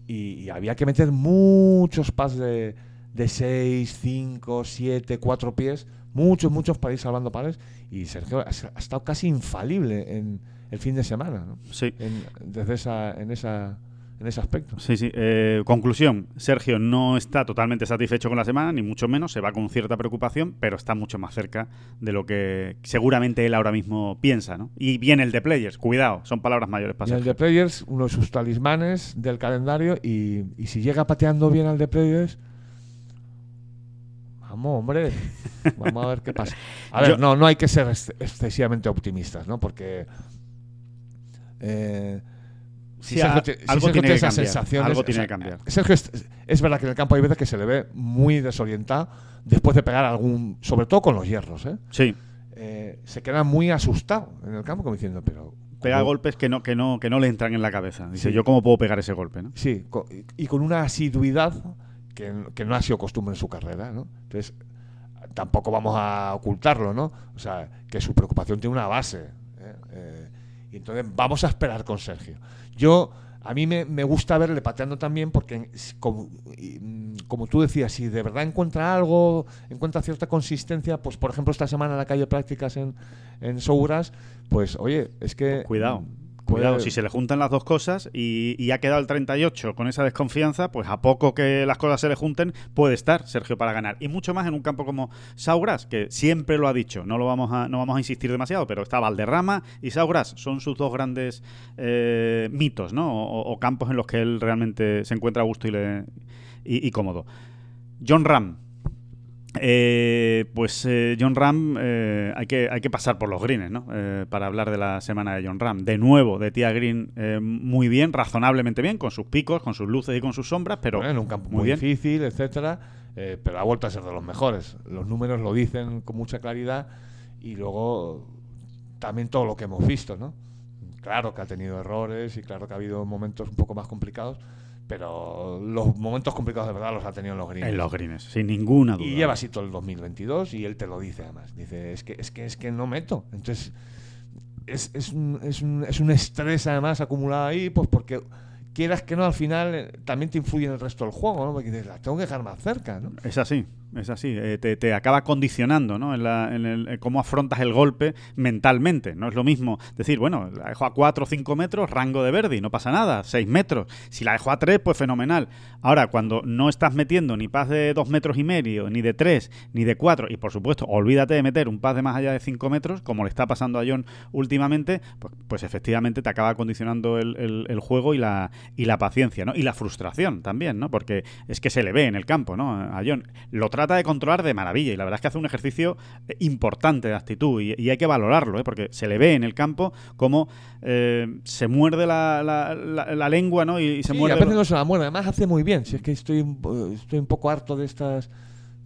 Y, había que meter muchos pads de, de 6, 5, 7, 4 pies, muchos, muchos para ir salvando pares. Y Sergio ha, ha estado casi infalible en el fin de semana, ¿no? Sí. En, desde esa, en esa en ese aspecto. Sí, sí. Eh, conclusión, Sergio no está totalmente satisfecho con la semana, ni mucho menos, se va con cierta preocupación, pero está mucho más cerca de lo que seguramente él ahora mismo piensa, ¿no? Y viene el de Players, cuidado, son palabras mayores para El de Players, uno de sus talismanes del calendario, y, y si llega pateando bien al de Players... Vamos, hombre, vamos a ver qué pasa. A ver, no, no hay que ser excesivamente optimistas, ¿no? Porque eh, si algo tiene que cambiar, Algo tiene que cambiar. Sergio, es, verdad que en el campo hay veces que se le ve muy desorientado después de pegar algún. Sobre todo con los hierros, ¿eh? Sí. Eh, se queda muy asustado en el campo, como diciendo, pero. Pega golpes que no, que, no, que no le entran en la cabeza. Dice, ¿yo cómo puedo pegar ese golpe? ¿no? Sí, y con una asiduidad que, que, no ha sido costumbre en su carrera, ¿no? Entonces, tampoco vamos a ocultarlo, ¿no? O sea, que su preocupación tiene una base. Y entonces vamos a esperar con Sergio. Yo, a mí me, gusta verle pateando también porque, como, mm, como, tú decías, si de verdad encuentra algo, encuentra cierta consistencia, pues por ejemplo esta semana en la calle prácticas en, en Souras, pues oye, es que... Cuidado. Cuidado, si se le juntan las dos cosas y, ha quedado el 38 con esa desconfianza, pues a poco que las cosas se le junten, puede estar Sergio para ganar. Y mucho más en un campo como Sauras, que siempre lo ha dicho, no lo vamos a, no vamos a insistir demasiado, pero está Valderrama y Sauras, son sus dos grandes eh, mitos, ¿no? O, campos en los que él realmente se encuentra a gusto y, le, y cómodo. John Ram, eh, pues eh, John Ram, eh, hay, que, hay que pasar por los greens, ¿no? para hablar de la semana de John Ram. De nuevo, de Tía Green, muy bien, razonablemente bien, con sus picos, con sus luces y con sus sombras, pero en un campo muy, difícil, etcétera, pero ha vuelto a ser de los mejores. Los números lo dicen con mucha claridad y luego también todo lo que hemos visto, ¿no? Claro que ha tenido errores y claro que ha habido momentos un poco más complicados, pero los momentos complicados de verdad los ha tenido en los greens. En los greens, sin ninguna duda. Y lleva así todo el 2022 y él te lo dice además. Dice, es que es que, es que no meto. Entonces, es, es, un, es, un, es un estrés además acumulado ahí, pues porque quieras que no, al final eh, también te influye en el resto del juego, ¿no? Porque dices, la tengo que dejar más cerca, ¿no? Es así, es así. Eh, te, te acaba condicionando, ¿no? En, la, en el, cómo afrontas el golpe mentalmente. No es lo mismo decir, bueno, la dejo a 4 o 5 metros, rango de Verdi, no pasa nada, 6 metros. Si la dejo a 3, pues fenomenal. Ahora, cuando no estás metiendo ni paz de 2 metros y medio, ni de 3, ni de 4, y por supuesto, olvídate de meter un paz de más allá de 5 metros, como le está pasando a John últimamente, pues, pues efectivamente te acaba condicionando el, el, juego y la, y la paciencia, ¿no? Y la frustración también, ¿no? Porque es que se le ve en el campo, ¿no? A John. Lo trata de controlar de maravilla y la verdad es que hace un ejercicio eh, importante de actitud y, y hay que valorarlo, ¿eh? Porque se le ve en el campo como eh, se muerde la, la, la, la, lengua, ¿no? Y, y se sí, muerde. a veces no se la muerde, además hace muy bien. Si es que estoy, un- estoy un poco harto de estas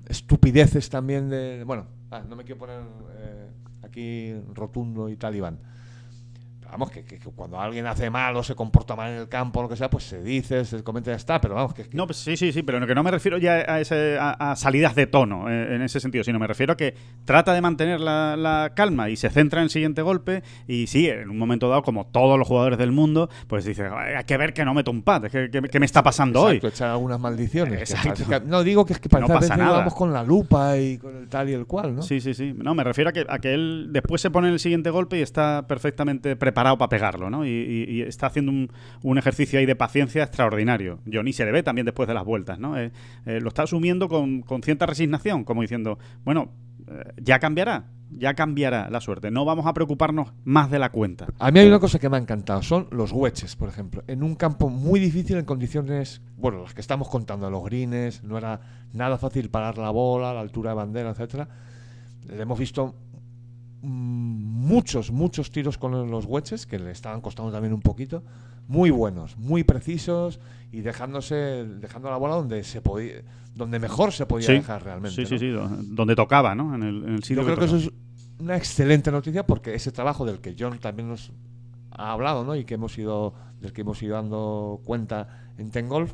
estupideces también de. Bueno, ah, no me quiero poner eh, aquí rotundo y talibán. Vamos, que, que- que cuando alguien hace mal o se comporta mal en el campo o lo que sea, pues se dice, se comenta y ya está. Pero vamos, que, que- No, pues sí, sí, sí, pero que no me refiero ya a, ese- a- a salidas de tono eh, en ese sentido, sino me refiero a que trata de mantener la, la calma y se centra en el siguiente golpe y sí, en un momento dado, como todos los jugadores del mundo, pues dice, "Ay, hay que ver que no meto un pad, ¿qué, qué- me está pasando Exacto, hoy? echar algunas maldiciones. Exacto. que- no digo que es que no pasa nada. vamos con la lupa y con el tal y el cual, ¿no? Sí, sí, sí. No, me refiero a que, a que él después se pone en el siguiente golpe y está perfectamente preparado para pegarlo, ¿no? Y, y- y está haciendo un, un ejercicio ahí de paciencia extraordinario. Johnny se le ve también después de las vueltas, ¿no? Eh, eh, lo está asumiendo con, con cierta resignación, como diciendo, bueno, eh, ya cambiará, ya cambiará la suerte. No vamos a preocuparnos más de la cuenta. A mí hay una cosa que me ha encantado, son los wedges, por ejemplo. En un campo muy difícil, en condiciones, bueno, las que estamos contando, los greens, no era nada fácil parar la bola, la altura de bandera, etcétera. Le hemos visto muchos, muchos tiros con los wedges, que le estaban costando también un poquito, muy buenos, muy precisos y dejándose, dejando la bola donde se podía, donde mejor se podía Sí. dejar realmente. Sí, sí, ¿no? sí, do- donde tocaba, ¿no? En el, en el sitio Yo creo que eso es una excelente noticia porque ese trabajo del que John también nos ha hablado, ¿no? Y que hemos ido, del que hemos ido dando cuenta en Ten Golf,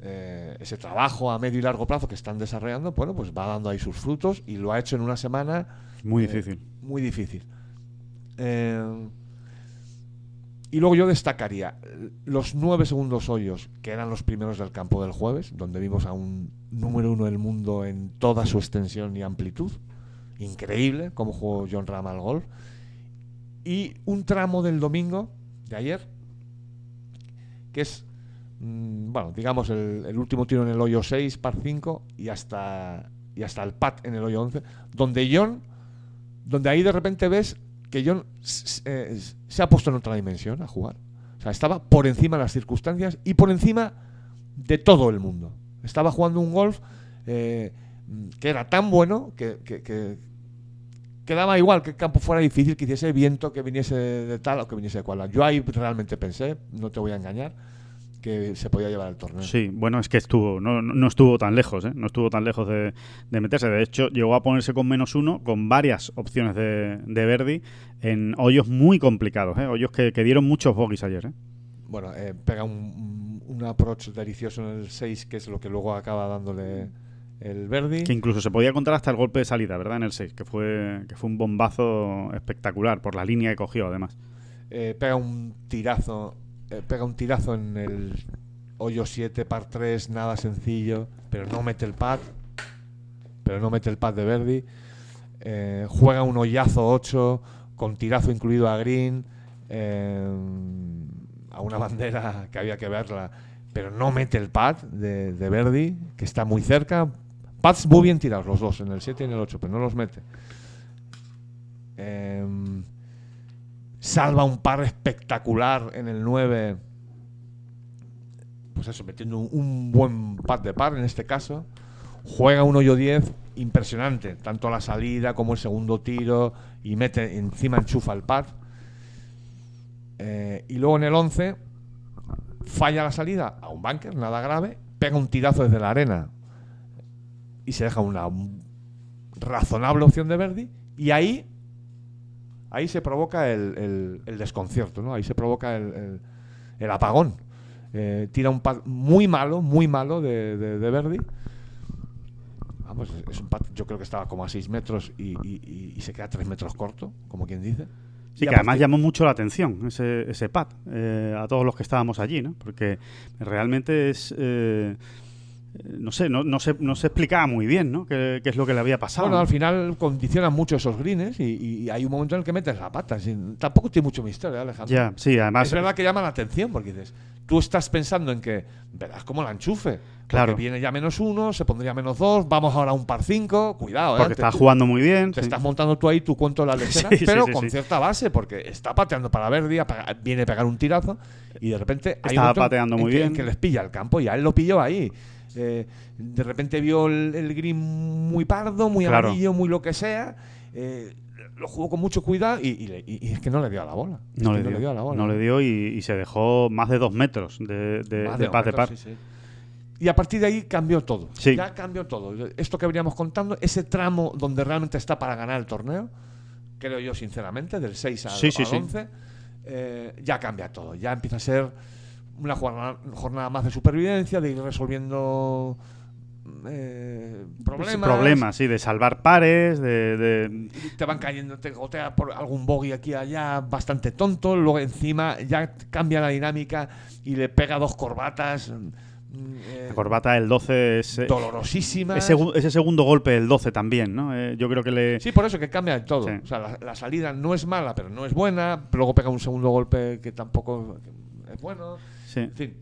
eh, ese trabajo a medio y largo plazo que están desarrollando, bueno, pues va dando ahí sus frutos y lo ha hecho en una semana Muy eh, difícil. muy difícil. Eh, y luego yo destacaría eh, los nueve segundos hoyos, que eran los primeros del campo del jueves, donde vimos a un número uno del mundo en toda su extensión y amplitud. Increíble cómo jugó John Ram al golf. Y un tramo del domingo, de ayer, que es, mm, bueno, digamos, el, el último tiro en el hoyo 6, par 5, y hasta, y hasta el pat en el hoyo 11, donde John, donde ahí de repente ves que John eh, se ha puesto en otra dimensión a jugar. O sea, estaba por encima de las circunstancias y por encima de todo el mundo. Estaba jugando un golf eh, que era tan bueno que- que daba igual que el campo fuera difícil, que hiciese viento, que viniese de tal o que viniese de cual. Yo ahí realmente pensé, no te voy a engañar, que se podía llevar el torneo. Sí, bueno, es que estuvo, no, no- estuvo tan lejos, ¿eh? no estuvo tan lejos de, de meterse. De hecho, llegó a ponerse con menos uno, con varias opciones de, de Verdi, en hoyos muy complicados, ¿eh? hoyos que, que dieron muchos bogies ayer. ¿eh? Bueno, eh, pega un, un approach delicioso en el 6, que es lo que luego acaba dándole el Verdi. Que incluso se podía contar hasta el golpe de salida, ¿verdad? En el 6, que fue, que fue un bombazo espectacular, por la línea que cogió, además. Eh, pega un tirazo eh, pega un tirazo en el hoyo 7 par 3 nada sencillo pero no mete el pad pero no mete el pad de Verdi. Eh, juega un hoyazo 8 con tirazo incluido a green eh, a una bandera que había que verla pero no mete el pad de, de Verdi que está muy cerca. Pads muy bien tirados los dos en el 7 y en el 8 pero no los mete. Em, salva un par espectacular en el 9. Pues eso, metiendo un, un buen par de par en este caso. Juega un hoyo 10 impresionante, tanto la salida como el segundo tiro, y mete encima enchufa el par. Eh, y luego en el 11 falla la salida a un bunker, nada grave, pega un tirazo desde la arena y se deja una razonable opción de Verdi. Y ahí ahí se provoca el, el- el desconcierto, ¿no? Ahí se provoca el, el- apagón. Eh, tira un pat muy malo, muy malo de, de, de Verdi. Vamos, es- es un pat, yo creo que estaba como a 6 metros y, y- y- y se queda 3 metros corto, como quien dice. Sí, Y que además llamó mucho la atención ese, ese pad eh, a todos los que estábamos allí, ¿no? Porque realmente es... eh, no sé, no, no, se, no se explicaba muy bien, ¿no? ¿Qué, qué es lo que le había pasado? Bueno, ¿no? al final condicionan mucho esos greens y, hay un momento en el que metes la pata. sin- tampoco tiene mucho misterio, ¿eh, Alejandro. Ya, sí, además... es verdad que llama la atención porque dices, tú estás pensando en que verás como la enchufe. Claro. Porque viene ya menos uno, se pondría menos dos, vamos ahora a un par cinco, cuidado, ¿eh? porque Te- está tú- jugando muy bien. Te sí. estás montando tú ahí tu cuento de la Sí, sí, pero sí, con cierta base, porque está pateando para Verdi, viene a pegar un tirazo y de repente hay Estaba en- pateando en muy que- bien. en que les pilla el campo y a él lo pilló ahí. Eh, de repente vio el, el green muy pardo, muy Claro. amarillo, muy lo que sea. eh, lo jugó con mucho cuidado y, es que no le dio a la bola. No, le dio, a la bola. no le dio y, y se dejó más de dos metros de, de, de de pad de par. metros, sí, sí. Y a partir de ahí cambió todo. Sí. Ya cambió todo. Esto que veníamos contando, ese tramo donde realmente está para ganar el torneo, creo yo sinceramente, del 6 al, al sí. 11, eh, ya cambia todo. Ya empieza a ser una jornada, jornada más de supervivencia, de ir resolviendo eh, problemas. Problemas, sí, de salvar pares, de... de- Te van cayendo, te gotea por algún bogey aquí y allá, bastante tonto. Luego encima ya cambia la dinámica y le pega dos corbatas. mm, eh, La corbata del 12 es... eh, dolorosísimas. ese, segu- ese segundo golpe del 12 también, ¿no? Eh, yo creo que le... Sí, por eso que cambia de todo. Sí. O sea, la, la salida no es mala, pero no es buena. Luego pega un segundo golpe que tampoco es bueno. Sí. En fin.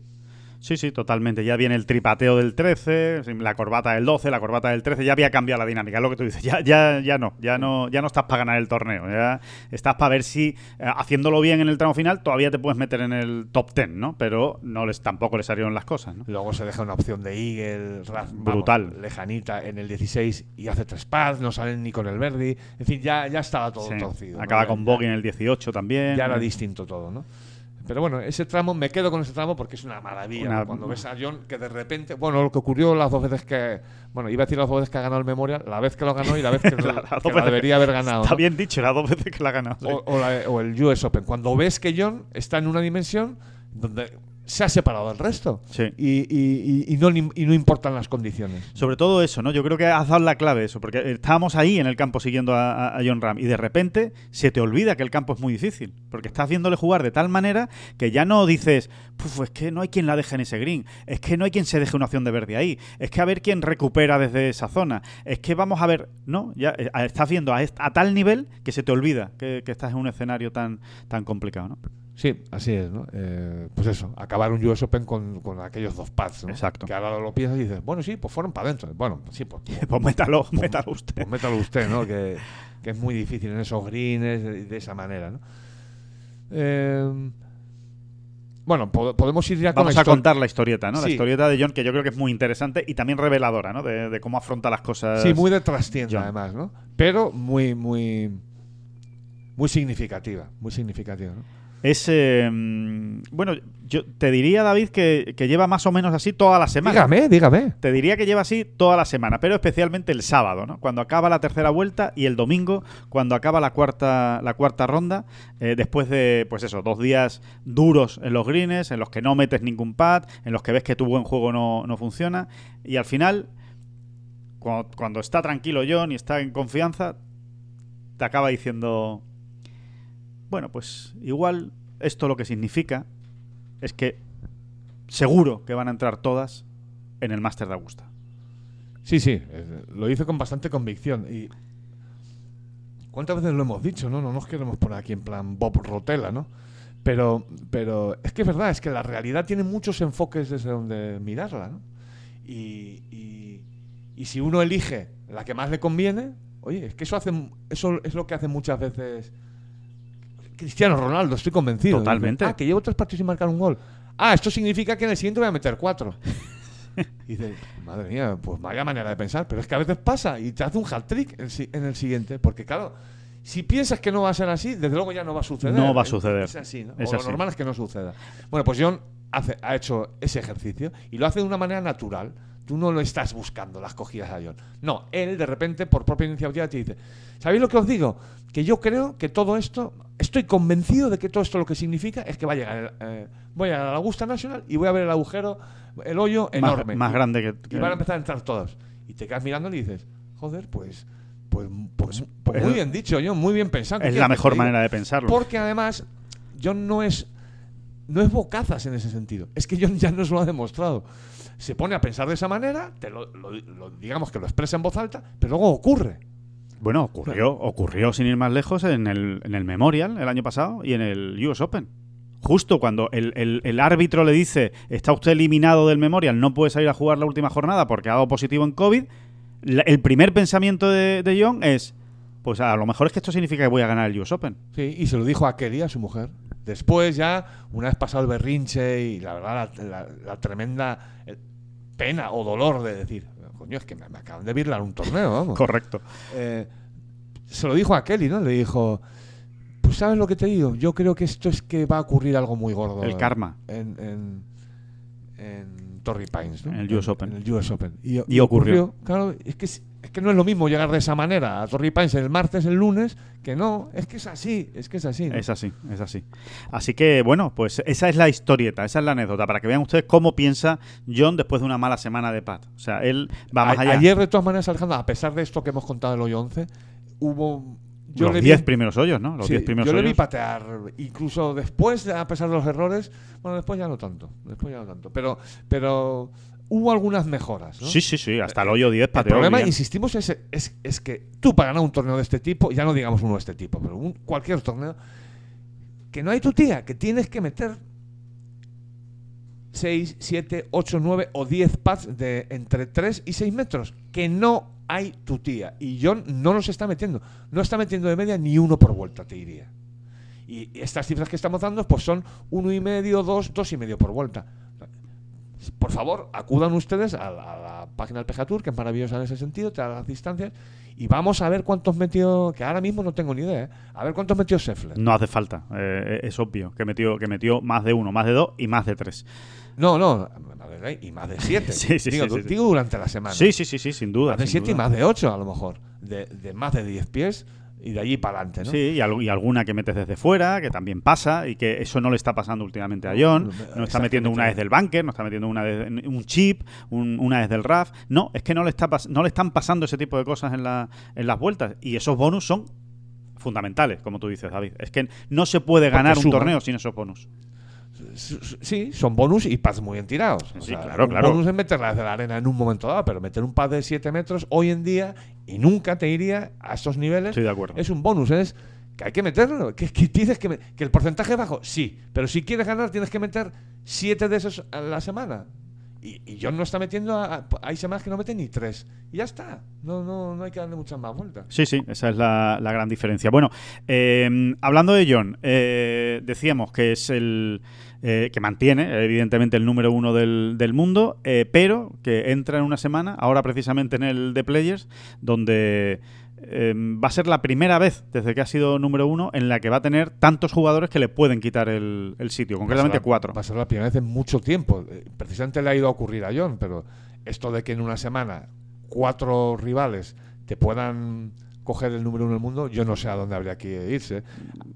Sí, sí, totalmente. Ya viene el tripateo del 13, sí, la corbata del 12, la corbata del 13, ya había cambiado la dinámica, es lo que tú dices. Ya, ya, ya no, ya no, ya no estás para ganar el torneo, ya estás para ver si eh, haciéndolo bien en el tramo final todavía te puedes meter en el top 10, ¿no? Pero no les tampoco le salieron las cosas, ¿no? Luego se deja una opción de Eagle, vamos, Brutal. lejanita en el 16 y hace tres pads, no salen ni con el Verdi. En fin, ya, ya estaba todo Sí. torcido. Acaba con bogey en el 18 también. Ya era distinto todo, ¿no? Pero bueno, ese tramo, me quedo con ese tramo porque es una maravilla. Cuando ves a John que de repente, bueno, lo que ocurrió las dos veces que, bueno, iba a decir las dos veces que ha ganado el Memorial, la vez que lo ganó y la vez que, La- que debería haber ganado. Está ¿no? bien dicho, las dos veces que la ha ganado. sí. o, o la- o el US Open. Cuando ves que John está en una dimensión donde se ha separado del resto Sí. y, y- y- y no, y no importan las condiciones. Sobre todo eso, ¿no? Yo creo que has dado la clave eso, porque estábamos ahí en el campo siguiendo a, John Ram y de repente se te olvida que el campo es muy difícil, porque estás viéndole jugar de tal manera que ya no dices, Puf, es que no hay quien la deje en ese green, es que no hay quien se deje una opción de verde ahí, es que a ver quién recupera desde esa zona, es que vamos a ver, no, ya eh, estás viendo a, a tal nivel que se te olvida que, que estás en un escenario tan, tan complicado, ¿no? Sí, así es, ¿no? Eh, pues eso, acabar un US Open con, con aquellos dos pads, ¿no? Exacto. Que ahora lo piensas y dices, bueno, sí, pues fueron para adentro. Bueno, sí, pues, Pues métalo, métalo usted. pues métalo usted, ¿no? Que, que es muy difícil en esos greens de, de esa manera, ¿no? Eh, bueno, po- podemos ir ya con Vamos a contar la historieta, ¿no? La historieta de John, que yo creo que es muy interesante y también reveladora, ¿no? De, de cómo afronta las cosas. Sí, muy de trastienda, además, ¿no? Pero muy, muy. Muy significativa. Muy significativa, ¿no? Es. eh, bueno, yo te diría, David, que, que lleva más o menos así toda la semana. Dígame, dígame. Te diría que lleva así toda la semana, pero especialmente el sábado, ¿no? Cuando acaba la tercera vuelta y el domingo, cuando acaba la cuarta, la cuarta ronda, eh, después de, pues eso, dos días duros en los greens, en los que no metes ningún pad, en los que ves que tu buen juego no, no funciona, y al final, cuando, cuando está tranquilo John y está en confianza, te acaba diciendo, bueno, pues igual esto lo que significa es que seguro que van a entrar todas en el Máster de Augusta. Sí, sí, eh, lo hice con bastante convicción. Y ¿Cuántas veces lo hemos dicho, no? No nos queremos poner aquí en plan Bob Rotella, ¿no? Pero, pero es que es verdad, es que la realidad tiene muchos enfoques desde donde mirarla, ¿no? Y, y- y si uno elige la que más le conviene, oye, es que eso, hace, eso es lo que hace muchas veces Cristiano Ronaldo, estoy convencido. Totalmente. Ah, que llevo tres partidos sin marcar un gol. Ah, esto significa que en el siguiente voy a meter cuatro. Y dices, madre mía, pues vaya manera de pensar. Pero es que a veces pasa y te hace un hat-trick en, el siguiente. Porque claro, si piensas que no va a ser así, desde luego ya no va a suceder. No va a Es- suceder. Es así, ¿no? Es o así. lo normal es que no suceda. Bueno, pues John hace, ha hecho ese ejercicio y lo hace de una manera natural. Tú no lo estás buscando, las cogidas a John. No, él de repente, por propia iniciativa, te dice, ¿sabéis lo que os digo? Que yo creo que todo esto, estoy convencido de que todo esto lo que significa es que va a llegar, eh, voy a la Augusta National y voy a ver el agujero, el hoyo enorme. más grande que- que- Y van a empezar a entrar todos. Y te quedas mirando y dices, joder, pues... Pues, pues, Pues es- muy bien dicho, John, muy bien pensado. ¿Qué Es la mejor manera de pensarlo. Porque además, John no es. No es bocazas en ese sentido. Es que John ya nos lo ha demostrado. Se pone a pensar de esa manera, te lo, lo- lo- digamos que lo expresa en voz alta, pero luego ocurre. Bueno, ocurrió, ocurrió sin ir más lejos en el, en el Memorial el año pasado y en el US Open. Justo cuando el, el- el árbitro le dice, está usted eliminado del Memorial, no puede salir a jugar la última jornada porque ha dado positivo en COVID, la- el primer pensamiento de, de John es, pues a lo mejor es que esto significa que voy a ganar el US Open. Sí, y se lo dijo a Kelly, a su mujer. Después ya, una vez pasado el berrinche y la verdad, la, la- la tremenda eh, pena o dolor de decir, coño, es que me, me acaban de virlar un torneo, vamos. Correcto. Eh, se lo dijo a Kelly, ¿no? Le dijo, pues sabes lo que te digo, yo creo que esto es que va a ocurrir algo muy gordo. El karma. En, en, en Torrey Pines, ¿no? En el US Open. En el US Open. Y, Y ocurrió. Claro, es que, es que no es lo mismo llegar de esa manera a Torrey Pines el martes, el lunes, que no, es que es así, es que es así. ¿no? Es así, es así. Así que, bueno, pues esa es la historieta, esa es la anécdota, para que vean ustedes cómo piensa John después de una mala semana de Pat. O sea, él va más A- allá. Ayer, de todas maneras, Alejandro, a pesar de esto que hemos contado del hoyo 11, hubo... Yo los le vi 10 un- primeros hoyos, ¿no? Los Sí, 10 primeros yo le vi hoyos. patear, incluso después, de- a pesar de los errores, bueno, después ya no tanto, después ya no tanto, pero, pero hubo algunas mejoras. ¿no? Sí, sí, sí, hasta el hoyo 10 El pateó problema, bien. insistimos, es, es, es que tú para ganar un torneo de este tipo, ya no digamos uno de este tipo, pero un- cualquier torneo, que no hay tu tía, que tienes que meter 6, 7, 8, 9 o 10 pads de entre 3 y 6 metros, que no hay tu tía. Y John no los está metiendo, no está metiendo de media ni uno por vuelta, te diría. Y estas cifras que estamos dando pues son uno y medio, dos, dos y medio por vuelta. Por favor, acudan ustedes a la, a la página del PGA Tour, que es maravillosa en ese sentido, te da las distancias, y vamos a ver cuántos metió, que ahora mismo no tengo ni idea, ¿eh? a ver cuántos metió Scheffler. No hace falta, eh, es obvio que metió, que metió más de uno, más de dos y más de tres. No, no, y más de siete. Sí, sí, digo, sí, sí, sí. digo durante la semana. Sí, sí, sí, sí, sin duda. Más de siete y más de ocho, a lo mejor. De, de más de 10 pies y de allí para adelante, ¿no? Sí, y, al- y alguna que metes desde fuera, que también pasa, y que eso no le está pasando últimamente a John. No está metiendo una desde el bunker, no está metiendo una desde un chip, un- una desde el RAF. No, es que no le, está no le están pasando ese tipo de cosas en, la- en las vueltas. Y esos bonus son fundamentales, como tú dices, David. Es que no se puede Porque ganar un torneo sin esos bonus. Sí, son bonus y pads muy bien tirados. O Sí, sea, claro, claro. bonus es meterla desde la arena en un momento dado, pero meter un pad de 7 metros hoy en día y nunca te iría a esos niveles. Estoy de acuerdo. Es un bonus, es que hay que meterlo. Que, que que, el porcentaje es bajo, sí, pero si quieres ganar tienes que meter 7 de esos a la semana. Y, y John no está metiendo, a- a- hay semanas que no meten ni 3. Y ya está. No, no, no hay que darle muchas más vueltas. Sí, sí, esa es la, la gran diferencia. Bueno, eh, hablando de John, eh, decíamos que es el eh, que mantiene, evidentemente, el número uno del, del mundo, eh, pero que entra en una semana, ahora precisamente en el The Players, donde eh, va a ser la primera vez desde que ha sido número uno en la que va a tener tantos jugadores que le pueden quitar el, el sitio, concretamente Va la- cuatro. Va a ser la primera vez en mucho tiempo. Eh, Precisamente le ha ido a ocurrir a John, pero esto de que en una semana cuatro rivales te puedan coger el número uno del mundo, yo no sé a dónde habría que irse.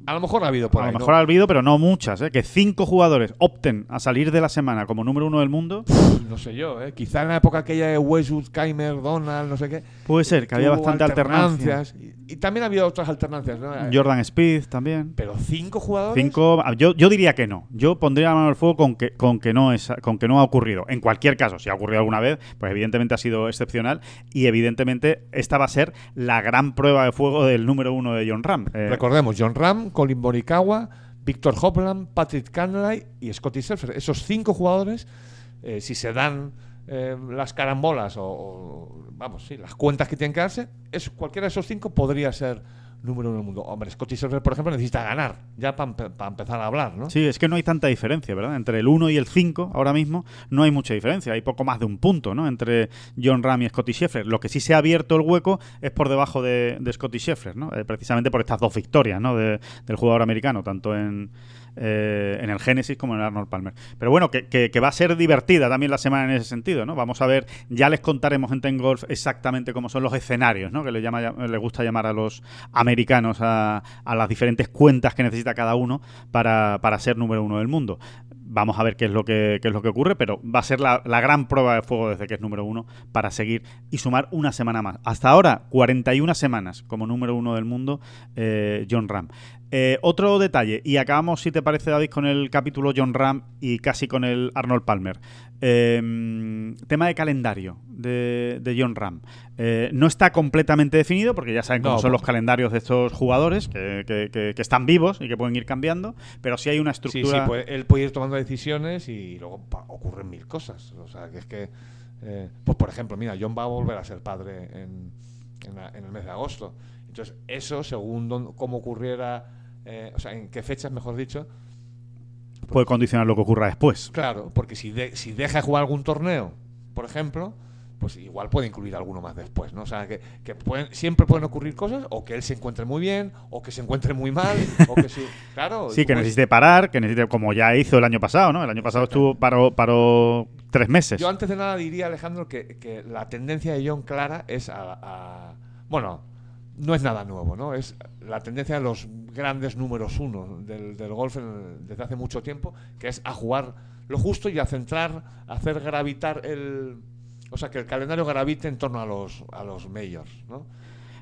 A lo mejor ha habido por a ahí. lo ¿no? mejor ha habido, pero no muchas. ¿eh? Que cinco jugadores opten a salir de la semana como número uno del mundo, No sé yo, ¿eh? quizá en la época aquella de Westwood, Keimer, Donald, no sé qué. puede ser que había bastante alternancia. alternancias. Y, y también ha habido otras alternancias, ¿no? Eh, Jordan Speed también. Pero cinco jugadores. Cinco, yo, yo diría que no. Yo pondría la mano al fuego con que, con que no es, con que no ha ocurrido. En cualquier caso, si ha ocurrido alguna vez, pues evidentemente ha sido excepcional y evidentemente esta va a ser la gran prueba de fuego del número uno de John Ram. Eh, Recordemos, John Ram, Colin Morikawa, Víctor Hopland, Patrick Cantlay y Scotty Scheffler. Esos cinco jugadores, eh, si se dan eh, las carambolas o, o, vamos, sí, las cuentas que tienen que darse, es, cualquiera de esos cinco podría ser número uno del mundo. Hombre, Scotty Scheffler, por ejemplo, necesita ganar, ya para empezar a hablar, ¿no? Sí, es que no hay tanta diferencia, ¿verdad? Entre el 1 y el 5, ahora mismo, no hay mucha diferencia. Hay poco más de un punto, ¿no? Entre John Ram y Scotty Scheffler. Lo que sí se ha abierto el hueco es por debajo de, de Scotty Scheffler, ¿no? Eh, precisamente por estas dos victorias, ¿no? De- del jugador americano, tanto en, eh, en el Genesis como en Arnold Palmer. Pero bueno, que, va a ser divertida también la semana en ese sentido, ¿no? Vamos a ver, ya les contaremos en Ten Golf exactamente cómo son los escenarios, ¿no? Que le, llama, le gusta llamar a los americanos a, a las diferentes cuentas que necesita cada uno para ser número uno del mundo. Vamos a ver qué es lo que, qué es lo que ocurre, pero va a ser la, la gran prueba de fuego desde que es número uno para seguir y sumar una semana más. Hasta ahora, 41 semanas como número uno del mundo, eh, John Ram. Eh, otro detalle, y acabamos, si te parece, David, con el capítulo John Ram y casi con el Arnold Palmer. Eh, tema de calendario de, de John Ram. Eh, no está completamente definido, porque ya saben cómo No, son los calendarios de estos jugadores, que, que- que- que están vivos y que pueden ir cambiando, pero sí hay una estructura. sí, puede- él puede ir tomando decisiones y luego pa, ocurren mil cosas. O sea, que es que, eh, pues por ejemplo, mira, John va a volver a ser padre en, en la- en el mes de agosto. Entonces, eso, según don- cómo ocurriera, eh, o sea, en qué fechas, mejor dicho, puede condicionar lo que ocurra después. claro, porque si, de- si deja de jugar algún torneo, por ejemplo, pues igual puede incluir alguno más después, ¿no? O sea, que, que pueden, siempre pueden ocurrir cosas, o que él se encuentre muy bien, o que se encuentre muy mal, o que su, claro, Sí, que necesite parar, que necesite, como ya hizo el año pasado, ¿no? El año pasado estuvo paró, paró tres meses. Yo antes de nada diría, Alejandro, que, que la tendencia de John Clara es a, a- Bueno, no es nada nuevo, ¿no? Es la tendencia de los grandes números uno del, del golf desde hace mucho tiempo, que es a jugar lo justo y a centrar, a hacer gravitar el... O sea, que el calendario gravite en torno a los, a los majors, ¿no?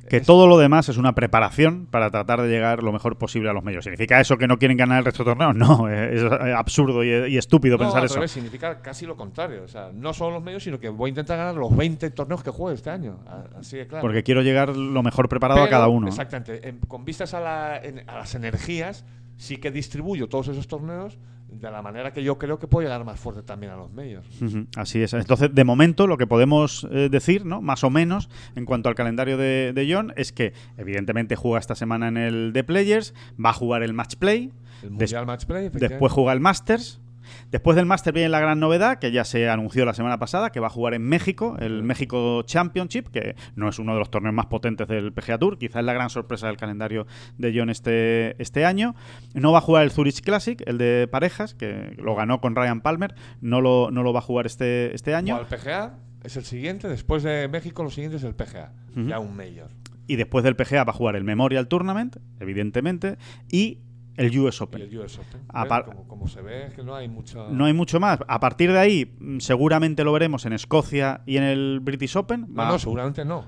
Que todo lo demás es una preparación para tratar de llegar lo mejor posible a los medios. ¿Significa eso que no quieren ganar el resto de torneos? No, es, eh, absurdo y, y estúpido No, pensar al eso. revés, significa casi lo contrario. O sea, no solo los medios, sino que voy a intentar ganar los 20 torneos que juegue este año. Así de claro. Porque quiero llegar lo mejor preparado a cada uno. ¿no? Exactamente. en- con vistas a, la- en- a las energías, sí que distribuyo todos esos torneos de la manera que yo creo que puedo llegar más fuerte también a los medios. Así es. Entonces, de momento, lo que podemos eh, decir, ¿no? Más o menos, en cuanto al calendario de, de John, es que, evidentemente, juega esta semana en el The Players, va a jugar el Match Play, El Des- Mundial Match Play, después juega el Masters. Después del Master viene la gran novedad, que ya se anunció la semana pasada, que va a jugar en México, el México Championship, que no es uno de los torneos más potentes del PGA Tour, quizás es la gran sorpresa del calendario de John este, este año. No va a jugar el Zurich Classic, el de parejas, que lo ganó con Ryan Palmer, no lo, no lo va a jugar este, este año. O al PGA es el siguiente. Después de México, lo siguiente es el PGA. Ya un mayor. Y después del PGA va a jugar el Memorial Tournament, evidentemente, y el US Open. el US Open. Apar- ¿Ves? Como, como se ve, es que no hay mucha. No hay mucho más. A partir de ahí, mm, seguramente lo veremos en Escocia y en el British Open. No, Va- no, seguramente no.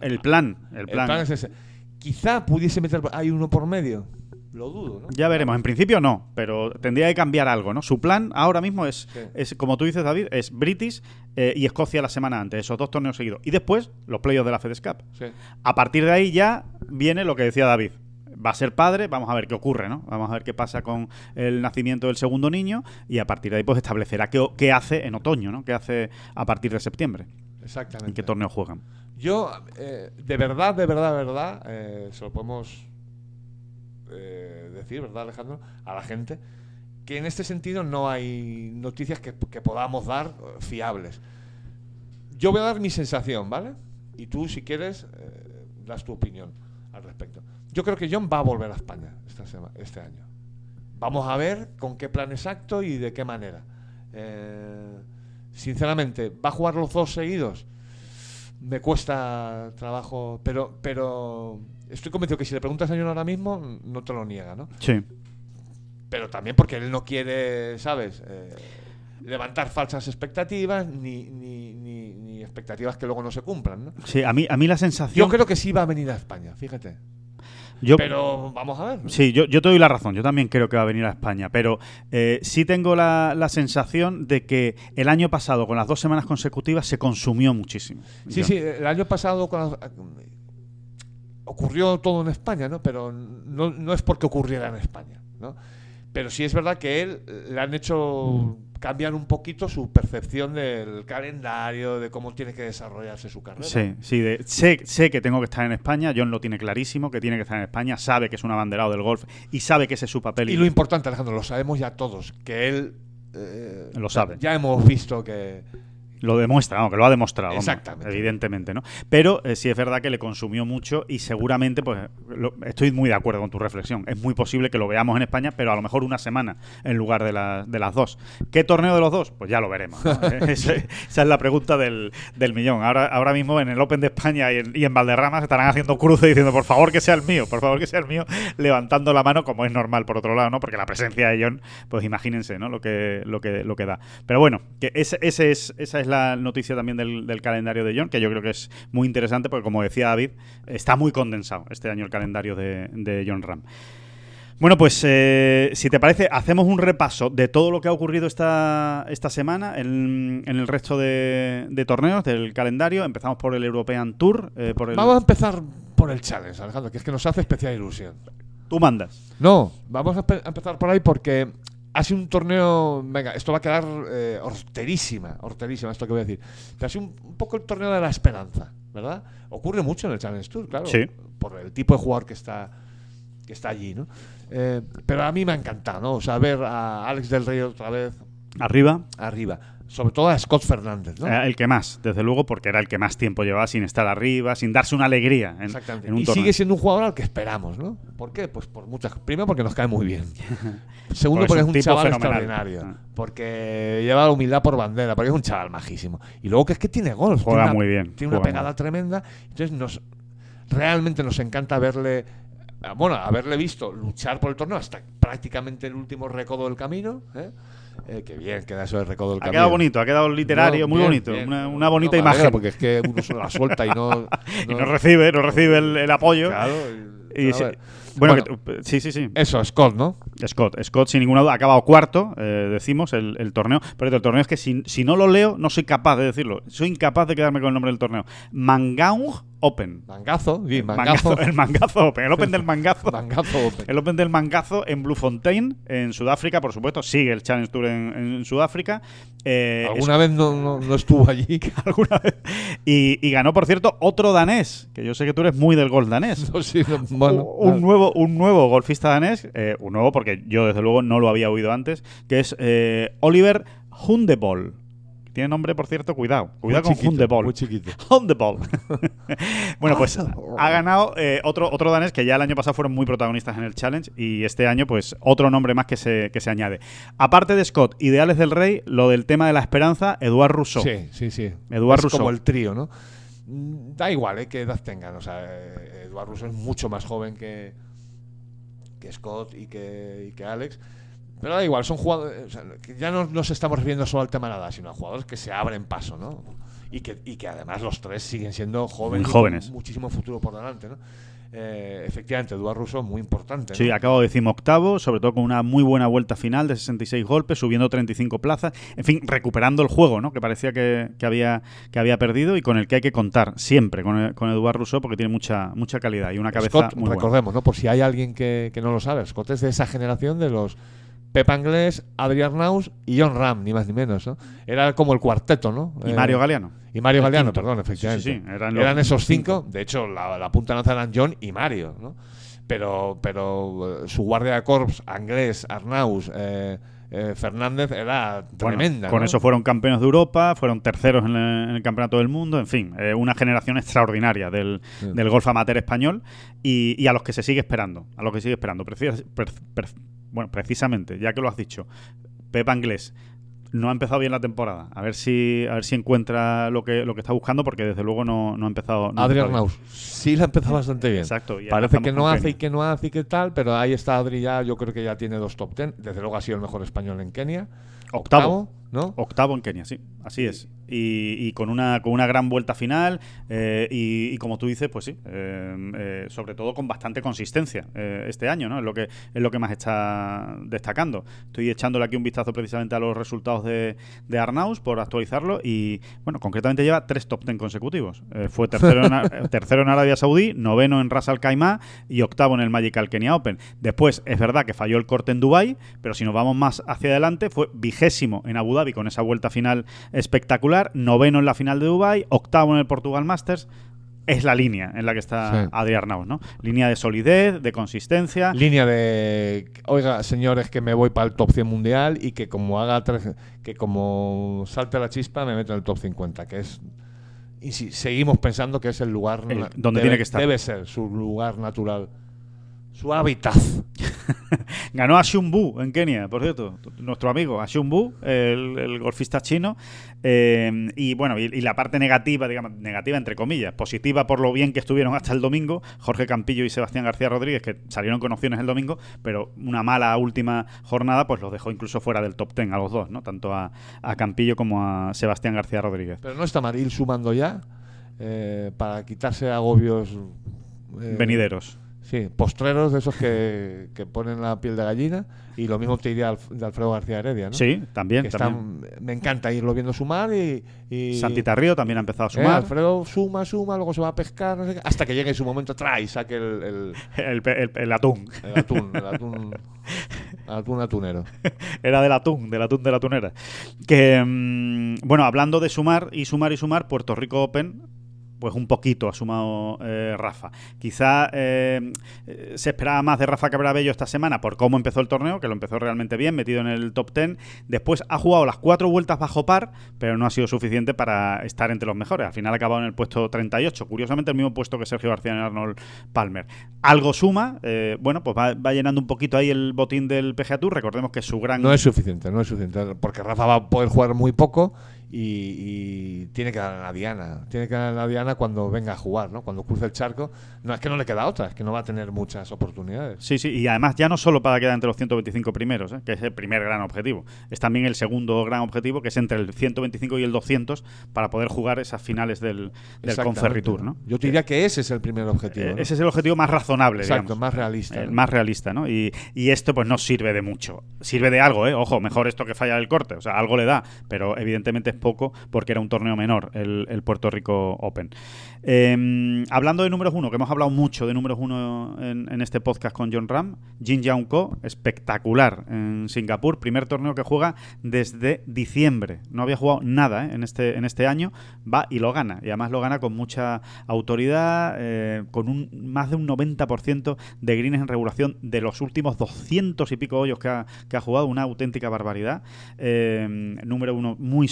El plan, el plan. plan es ese. Quizá pudiese meter. Hay uno por medio. Lo dudo, ¿no? Ya veremos. En principio no, pero tendría que cambiar algo, ¿no? Su plan ahora mismo es, Sí. es como tú dices, David, es British eh, y Escocia la semana antes, esos dos torneos seguidos. Y después, los playoffs de la FedEx Cup. Sí. A partir de ahí ya viene lo que decía David. Va a ser padre, vamos a ver qué ocurre, ¿no? Vamos a ver qué pasa con el nacimiento del segundo niño y a partir de ahí pues establecerá qué, qué hace en otoño, ¿no? Qué hace a partir de septiembre, Exactamente. en qué torneo juegan. Yo, eh, de verdad, de verdad, de verdad, eh, se lo podemos eh, decir, ¿verdad, Alejandro? A la gente, que en este sentido no hay noticias que, que podamos dar eh, fiables. Yo voy a dar mi sensación, ¿vale? Y tú, si quieres, eh, das tu opinión al respecto. Yo creo que John va a volver a España esta sema- este año. Vamos a ver con qué plan exacto y de qué manera. Eh, sinceramente, ¿va a jugar los dos seguidos? me cuesta trabajo, pero pero estoy convencido que si le preguntas a John ahora mismo, no te lo niega, ¿no? Sí. Pero también porque él no quiere, ¿sabes? Eh, levantar falsas expectativas ni, ni, ni, ni expectativas que luego no se cumplan, ¿no? Sí, a mí, a mí la sensación... Yo creo que sí va a venir a España, fíjate. Yo- Pero vamos a ver. Sí, yo, yo te doy la razón. Yo también creo que va a venir a España. Pero eh, sí tengo la, la sensación de que el año pasado, con las dos semanas consecutivas, se consumió muchísimo. Sí, Yo- sí, el año pasado con las- ocurrió todo en España, ¿no? Pero no, no es porque ocurriera en España, ¿no? Pero sí es verdad que él eh, le han hecho cambiar un poquito su percepción del calendario, de cómo tiene que desarrollarse su carrera. Sí, sí. de- sé, sé que tengo que estar en España. John lo tiene clarísimo, que tiene que estar en España. Sabe que es un abanderado del golf y sabe que ese es su papel. Y lo importante, Alejandro, lo sabemos ya todos, que él... eh, Lo sabe. Ya hemos visto que, Lo demuestra, vamos, que lo ha demostrado. vamos, evidentemente, ¿no? Pero eh, sí es verdad que le consumió mucho y seguramente, pues, lo- estoy muy de acuerdo con tu reflexión. Es muy posible que lo veamos en España, pero a lo mejor una semana en lugar de, la- de las dos. ¿Qué torneo de los dos? Pues ya lo veremos. ¿no? esa, esa es la pregunta del, del millón. Ahora, ahora mismo en el Open de España y en, y en Valderrama se estarán haciendo cruces diciendo, por favor que sea el mío, por favor que sea el mío, levantando la mano como es normal por otro lado, ¿no? Porque la presencia de John, pues imagínense, ¿no? Lo que, lo que, lo que da. Pero bueno, que ese, ese es, esa es la noticia también del, del calendario de John, que yo creo que es muy interesante porque como decía David, está muy condensado este año el calendario de, de John Ram. Bueno, pues eh, si te parece, hacemos un repaso de todo lo que ha ocurrido esta, esta semana en, en el resto de, de torneos del calendario. Empezamos por el European Tour. eh, por el... Vamos a empezar por el challenge, Alejandro, que es que nos hace especial ilusión. Tú mandas. No, vamos a empezar por ahí porque ha sido un torneo. Venga, esto va a quedar eh, horterísima, horterísima, esto que voy a decir. Pero ha sido un, un poco el torneo de la esperanza, ¿verdad? Ocurre mucho en el Challenge Tour, claro. Sí. Por el tipo de jugador que está, que está allí, ¿no? Eh, pero a mí me ha encantado, ¿no? O sea, ver a Alex del Rey otra vez Arriba, arriba. Sobre todo a Scott Fernández, ¿no? el que más, desde luego, porque era el que más tiempo llevaba sin estar arriba, sin darse una alegría en, Exactamente. en un y torneo. sigue siendo un jugador al que esperamos, ¿no? ¿Por qué? Pues por muchas. Primero, porque nos cae muy bien. Segundo, Porque es porque, un es un tipo chaval fenomenal. extraordinario. Ah. Porque lleva la humildad por bandera. Porque es un chaval majísimo. Y luego que es que tiene golf. Juega tiene una- muy bien, Tiene una pegada tremenda. Entonces, nos realmente nos encanta verle. Bueno, haberle visto luchar por el torneo hasta prácticamente el último recodo del camino. ¿eh? Eh, qué bien queda eso del recodo del Ha camino. quedado bonito, ha quedado literario, No, muy bien, bonito. bien. Una, una bonita No, imagen. Porque es que uno se la suelta y no. y no recibe, no recibe el, el apoyo. Claro, Y sí- bueno, Bueno. que tú- sí, sí, sí. Eso, Scott, ¿no? Scott, Scott sin ninguna duda ha acabado cuarto, eh, decimos, el, el torneo. Pero el torneo es que si, si no lo leo, no soy capaz de decirlo. Soy incapaz de quedarme con el nombre del torneo. Mangaung Open. Mangazo, sí, Mangazo, mangazo. el Mangazo Open, el Open del Mangazo. Mangazo Open. El Open del Mangazo en Bluefontein, en Sudáfrica, por supuesto. Sigue el Challenge Tour en, en Sudáfrica. Eh, ¿Alguna vez no, no, no estuvo allí? alguna vez. Y, y ganó, por cierto, otro danés, que yo sé que tú eres muy del golf danés. No, sí, no, bueno, un, nuevo, un nuevo golfista danés, eh, un nuevo porque yo desde luego no lo había oído antes, que es eh, Oliver Hundebol. Tiene nombre, por cierto, cuidado. Cuidado muy con chiquito, Hundebol. Muy chiquito. Hundebol. bueno, pues ha ganado eh, otro, otro danés que ya el año pasado fueron muy protagonistas en el Challenge y este año pues otro nombre más que se, que se añade. Aparte de Scott y de Alex del Rey, lo del tema de la esperanza, Eduard Rousseau. Sí, sí, sí. Eduard es Rousseau. como el trío, ¿no? Da igual, ¿eh? Qué edad tengan. O sea, eh, Eduard Rousseau es mucho más joven que, que Scott y que, y que Alex. Pero da igual, son jugadores. o sea, que ya no nos estamos refiriendo solo al tema edad, sino a jugadores que se abren paso, ¿no? Y que, y que además los tres siguen siendo jóvenes. Muy y con jóvenes. muchísimo futuro por delante, ¿no? Eh, efectivamente, Eduard Rousseau muy importante. ¿no? Sí, acabo de decir octavo, sobre todo con una muy buena vuelta final de 66 golpes, subiendo 35 plazas, en fin, recuperando el juego, ¿no? Que parecía que, que había, que había perdido y con el que hay que contar siempre con, con Eduard Rousseau porque tiene mucha, mucha calidad y una cabeza Scott, muy buena. recordemos, ¿no? Por si hay alguien que, que no lo sabe, Scott es de esa generación de los Pep Anglés, Adrián Naus y John Ram, ni más ni menos, ¿no? Era como el cuarteto, ¿no? Y Eh, Mario Galeano. Y Mario el Galeano, quinto. perdón, efectivamente. sí, sí, eran eran, esos cinco. De hecho, la, la punta de lanza eran John y Mario, ¿no? Pero, pero eh, su guardia de corps, Anglés, Arnaus, eh, eh, Fernández, era Bueno, tremenda. con ¿no? eso fueron campeones de Europa, fueron terceros en el, en el Campeonato del Mundo, en fin, eh, una generación extraordinaria del, Sí. del golf amateur español y, y a los que se sigue esperando, a los que sigue esperando. Precis- pre- pre- bueno, precisamente, ya que lo has dicho, Pep Anglés no ha empezado bien la temporada. A ver si a ver si encuentra lo que lo que está buscando porque desde luego no, no ha empezado no ha Adrián empezado bien. Naus. Sí, la ha empezado bastante bien. Exacto. Parece que no hace Kenia. y que no hace y que tal, pero ahí está Adri ya, yo creo que ya tiene dos top ten. Desde luego ha sido el mejor español en Kenia. Octavo. ¿no? Octavo en Kenia, sí, así es. Y, y con una con una gran vuelta final eh, y, y como tú dices, pues sí, eh, eh, sobre todo con bastante consistencia este año, ¿no? Es lo que es lo que más está destacando. Estoy echándole aquí un vistazo precisamente a los resultados de, de Arnaus por actualizarlo y bueno, concretamente lleva tres top ten consecutivos. Fue tercero en, tercero en Arabia Saudí, noveno en Ras Al Khaimah y octavo en el Magical Kenya Open. Después es verdad que falló el corte en Dubai, pero si nos vamos más hacia adelante fue vigésimo en Abu Dhabi con esa vuelta final espectacular, noveno en la final de Dubai, octavo en el Portugal Masters. es la línea en la que está Sí. Adri Arnaus, ¿no? Línea de solidez, de consistencia. Línea de, oiga, señores, que me voy para el top 100 mundial y que como haga tres, que como salte la chispa me meto en el top 50, que es y si seguimos pensando que es el lugar El- donde debe- tiene que estar. Debe ser su lugar natural, su hábitat. Ganó a Shunbu en Kenia, por cierto, nuestro amigo, a Shunbu, el, el golfista chino. Eh, y bueno, y, y la parte negativa, digamos, negativa entre comillas, positiva por lo bien que estuvieron hasta el domingo, Jorge Campillo y Sebastián García Rodríguez, que salieron con opciones el domingo, pero una mala última jornada, pues los dejó incluso fuera del top 10 a los dos, ¿no? Tanto a, a Campillo como a Sebastián García Rodríguez. Pero no está mal ir sumando ya eh, para quitarse agobios eh, Venideros. Sí, postreros de esos que, que ponen la piel de gallina y lo mismo te diría de Alfredo García Heredia, ¿no? Sí, también. Que también. están- me encanta irlo viendo sumar y... y Santita Río también ha empezado a Eh, sumar. Alfredo suma, suma, luego se va a pescar, no sé qué, hasta que llegue su momento, trae y saque el, el- el- el atún. el atún, el atún, atún atunero. Era del atún, del atún de la tunera. Que, mm, bueno, hablando de sumar y sumar y sumar, Puerto Rico Open, pues un poquito ha sumado eh, Rafa. Quizá eh, eh, se esperaba más de Rafa Cabrabello esta semana por cómo empezó el torneo, que lo empezó realmente bien, metido en el top 10. Después ha jugado las cuatro vueltas bajo par, pero no ha sido suficiente para estar entre los mejores. Al final ha acabado en el puesto 38. Curiosamente, el mismo puesto que Sergio García en Arnold Palmer. Algo suma, eh, bueno, pues va, va llenando un poquito ahí el botín del PGA Tour. Recordemos que su gran. No es suficiente, no es suficiente, porque Rafa va a poder jugar muy poco y, y tiene que dar a la Diana, tiene que dar a la Diana cuando venga a jugar, ¿no? Cuando cruce el charco. No es que no le queda otra, es que no va a tener muchas oportunidades. Sí, sí, y además ya no solo para quedar entre los 125 primeros, ¿eh? que es el primer gran objetivo, es también el segundo gran objetivo, que es entre el 125 y el 200, para poder jugar esas finales del, del Conferritur, ¿no? Yo te diría que ese es el primer objetivo. Eh, ¿no? Ese es el objetivo más razonable, Exacto, digamos. más realista. El ¿no? más realista, ¿no? Y, y esto pues no sirve de mucho. Sirve de algo, ¿eh? Ojo, mejor esto que falla el corte. O sea, algo le da, pero evidentemente es poco porque era un torneo menor, el, Puerto Rico Open. Eh, hablando de números uno, que hemos hablado mucho de números uno en, este podcast con John Ram, Jin Young Ko, espectacular en Singapur, primer torneo que juega desde diciembre. No había jugado nada ¿eh? en, este, en este año, va y lo gana. Y además lo gana con mucha autoridad, eh, con un más de un 90% de greens en regulación de los últimos 200 y pico hoyos que ha, que ha jugado, una auténtica barbaridad. Eh, número uno muy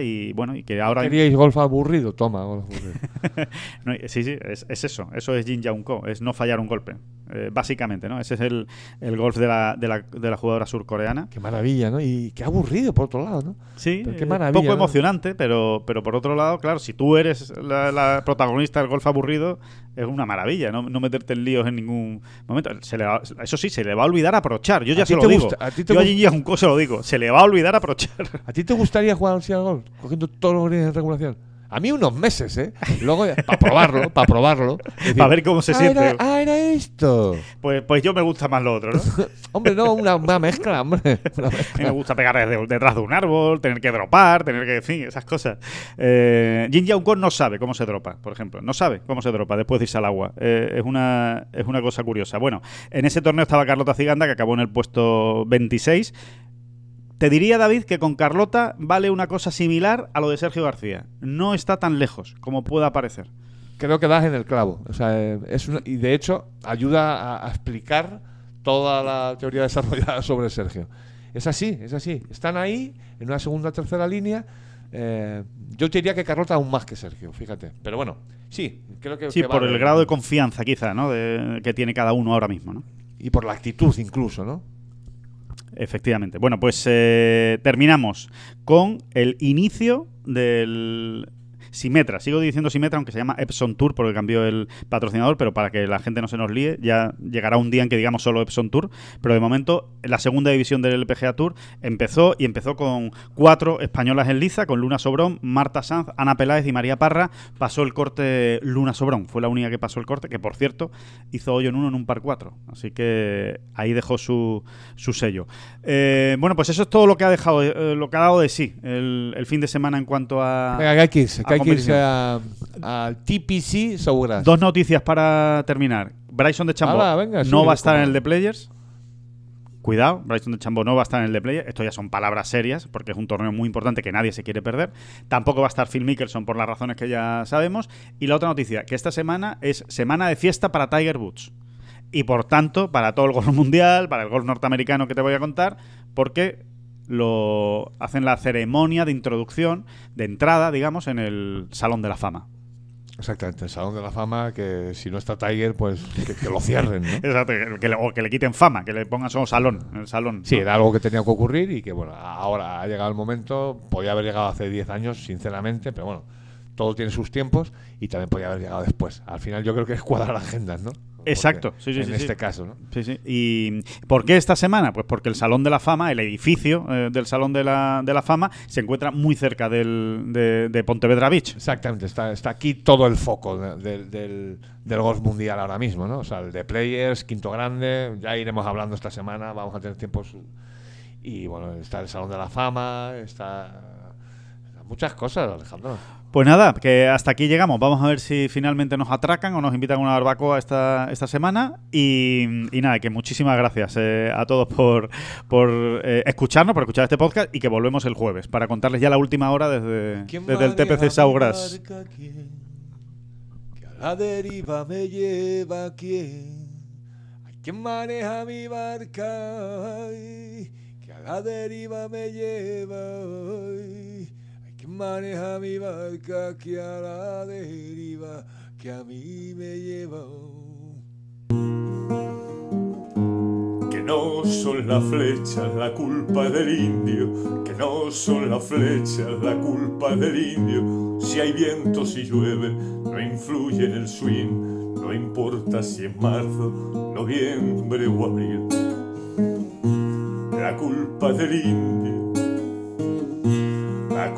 y bueno, y que ahora... ¿Queríais golf aburrido? Toma, golf aburrido. No, sí, sí, es, es eso. Eso es Jin Young Ko, es no fallar un golpe. Eh, básicamente, ¿no? Ese es el, el golf de la, de, la, de la jugadora surcoreana. qué maravilla, ¿no? Y qué aburrido, por otro lado, ¿no? Sí, Pero qué eh, maravilla, poco ¿no? emocionante, pero, pero por otro lado, claro, si tú eres la, la protagonista del golf aburrido, es una maravilla, no, no meterte en líos en ningún momento. Se le va- eso sí, se le va a olvidar aprochar. Yo ya ¿A se lo te digo. gusta- a ti te Yo a gust- Jin Young Ko se lo digo. Se le va a olvidar aprochar. ¿A ti te gustaría jugar al golf cogiendo todos los greens en regulación? A mí unos meses, ¿eh? Luego, para probarlo, para probarlo. Para ver cómo se "Ah, siente". Era, ah, era esto. Pues, pues yo me gusta más lo otro, ¿no? Hombre, no, una, una mezcla, hombre. Una A mí me mezcla. gusta pegar desde- detrás de un árbol, tener que dropar, tener que, en fin, esas cosas. Eh, Jin no sabe cómo se dropa, por ejemplo. No sabe cómo se dropa después de irse al agua. Eh, es, una, es una cosa curiosa. Bueno, en ese torneo estaba Carlota Ciganda, que acabó en el puesto 26. Te diría, David, que con Carlota vale una cosa similar a lo de Sergio García. No está tan lejos como pueda parecer. Creo que das en el clavo. O sea, eh, es una- y de hecho ayuda a, a explicar toda la teoría desarrollada sobre Sergio. Es así, es así. Están ahí en una segunda o tercera línea. Eh, yo te diría que Carlota aún más que Sergio, fíjate. Pero bueno, sí, creo que. Sí, que por vale. el grado de confianza, quizá, ¿no? De- que tiene cada uno ahora mismo, ¿no? Y por la actitud incluso, ¿no? Efectivamente. Bueno, pues eh, terminamos con el inicio del Simetra. Sigo diciendo Simetra, aunque se llama Epson Tour porque cambió el patrocinador, pero para que la gente no se nos líe, ya llegará un día en que digamos solo Epson Tour. Pero de momento, la segunda división del LPGA Tour empezó y empezó con cuatro españolas en liza, con Luna Sobrón, Marta Sanz, Ana Peláez y María Parra. Pasó el corte Luna Sobrón, fue la única que pasó el corte, que por cierto hizo hoyo en uno en un par cuatro. Así que ahí dejó su, su sello. Eh, bueno, pues eso es todo lo que ha dejado, eh, lo que ha dado de sí el, fin de semana en cuanto a. Que hay que que irse al TPC Sobras. Dos noticias para terminar. Bryson de Chambó venga, no va a estar en el de Players. Cuidado, Bryson de Chambo no va a estar en el de Player. Esto ya son palabras serias, porque es un torneo muy importante que nadie se quiere perder. Tampoco va a estar Phil Mickelson por las razones que ya sabemos. Y la otra noticia, que esta semana es semana de fiesta para Tiger Woods. Y por tanto, para todo el golf mundial, para el golf norteamericano que te voy a contar, porque lo hacen la ceremonia de introducción, de entrada, digamos, en el Salón de la Fama. Exactamente, el Salón de la Fama, que si no está Tiger, pues que, que lo cierren, ¿no? Exacto, que le- o que le quiten fama, que le pongan solo salón, el salón. Sí, ¿no? era algo que tenía que ocurrir y que, bueno, ahora ha llegado el momento. Podía haber llegado hace 10 años, sinceramente, pero bueno, todo tiene sus tiempos y también podía haber llegado después. Al final yo creo que es cuadrar agendas, ¿no? Exacto, sí, sí, En sí, este sí. caso, ¿no? Sí, sí. ¿Y por qué esta semana? Pues porque el Salón de la Fama, el edificio eh, del Salón de la, de la Fama, se encuentra muy cerca del, de, de Pontevedra Beach. Exactamente, está, está aquí todo el foco de- del, del, del golf mundial ahora mismo, ¿no? O sea, el de Players, Quinto Grande, ya iremos hablando esta semana, vamos a tener tiempo. su- Y bueno, está el Salón de la Fama, está. Muchas cosas, Alejandro. Pues nada, que hasta aquí llegamos. Vamos a ver si finalmente nos atracan o nos invitan a una barbacoa esta, esta semana. Y, y nada, que muchísimas gracias eh, a todos por, por eh, escucharnos, por escuchar este podcast y que volvemos el jueves para contarles ya la última hora desde, desde el TPC Saugras. A la deriva me lleva quién. Hay quien maneja mi barca. Que a la deriva me lleva. Quien maneja mi barca. Que a la deriva. Que a mí me lleva. Que no son las flechas la culpa del indio, que no son las flechas la culpa del indio. Si hay viento, si llueve, no influye en el swing, no importa si es marzo, noviembre o abril. La culpa del indio,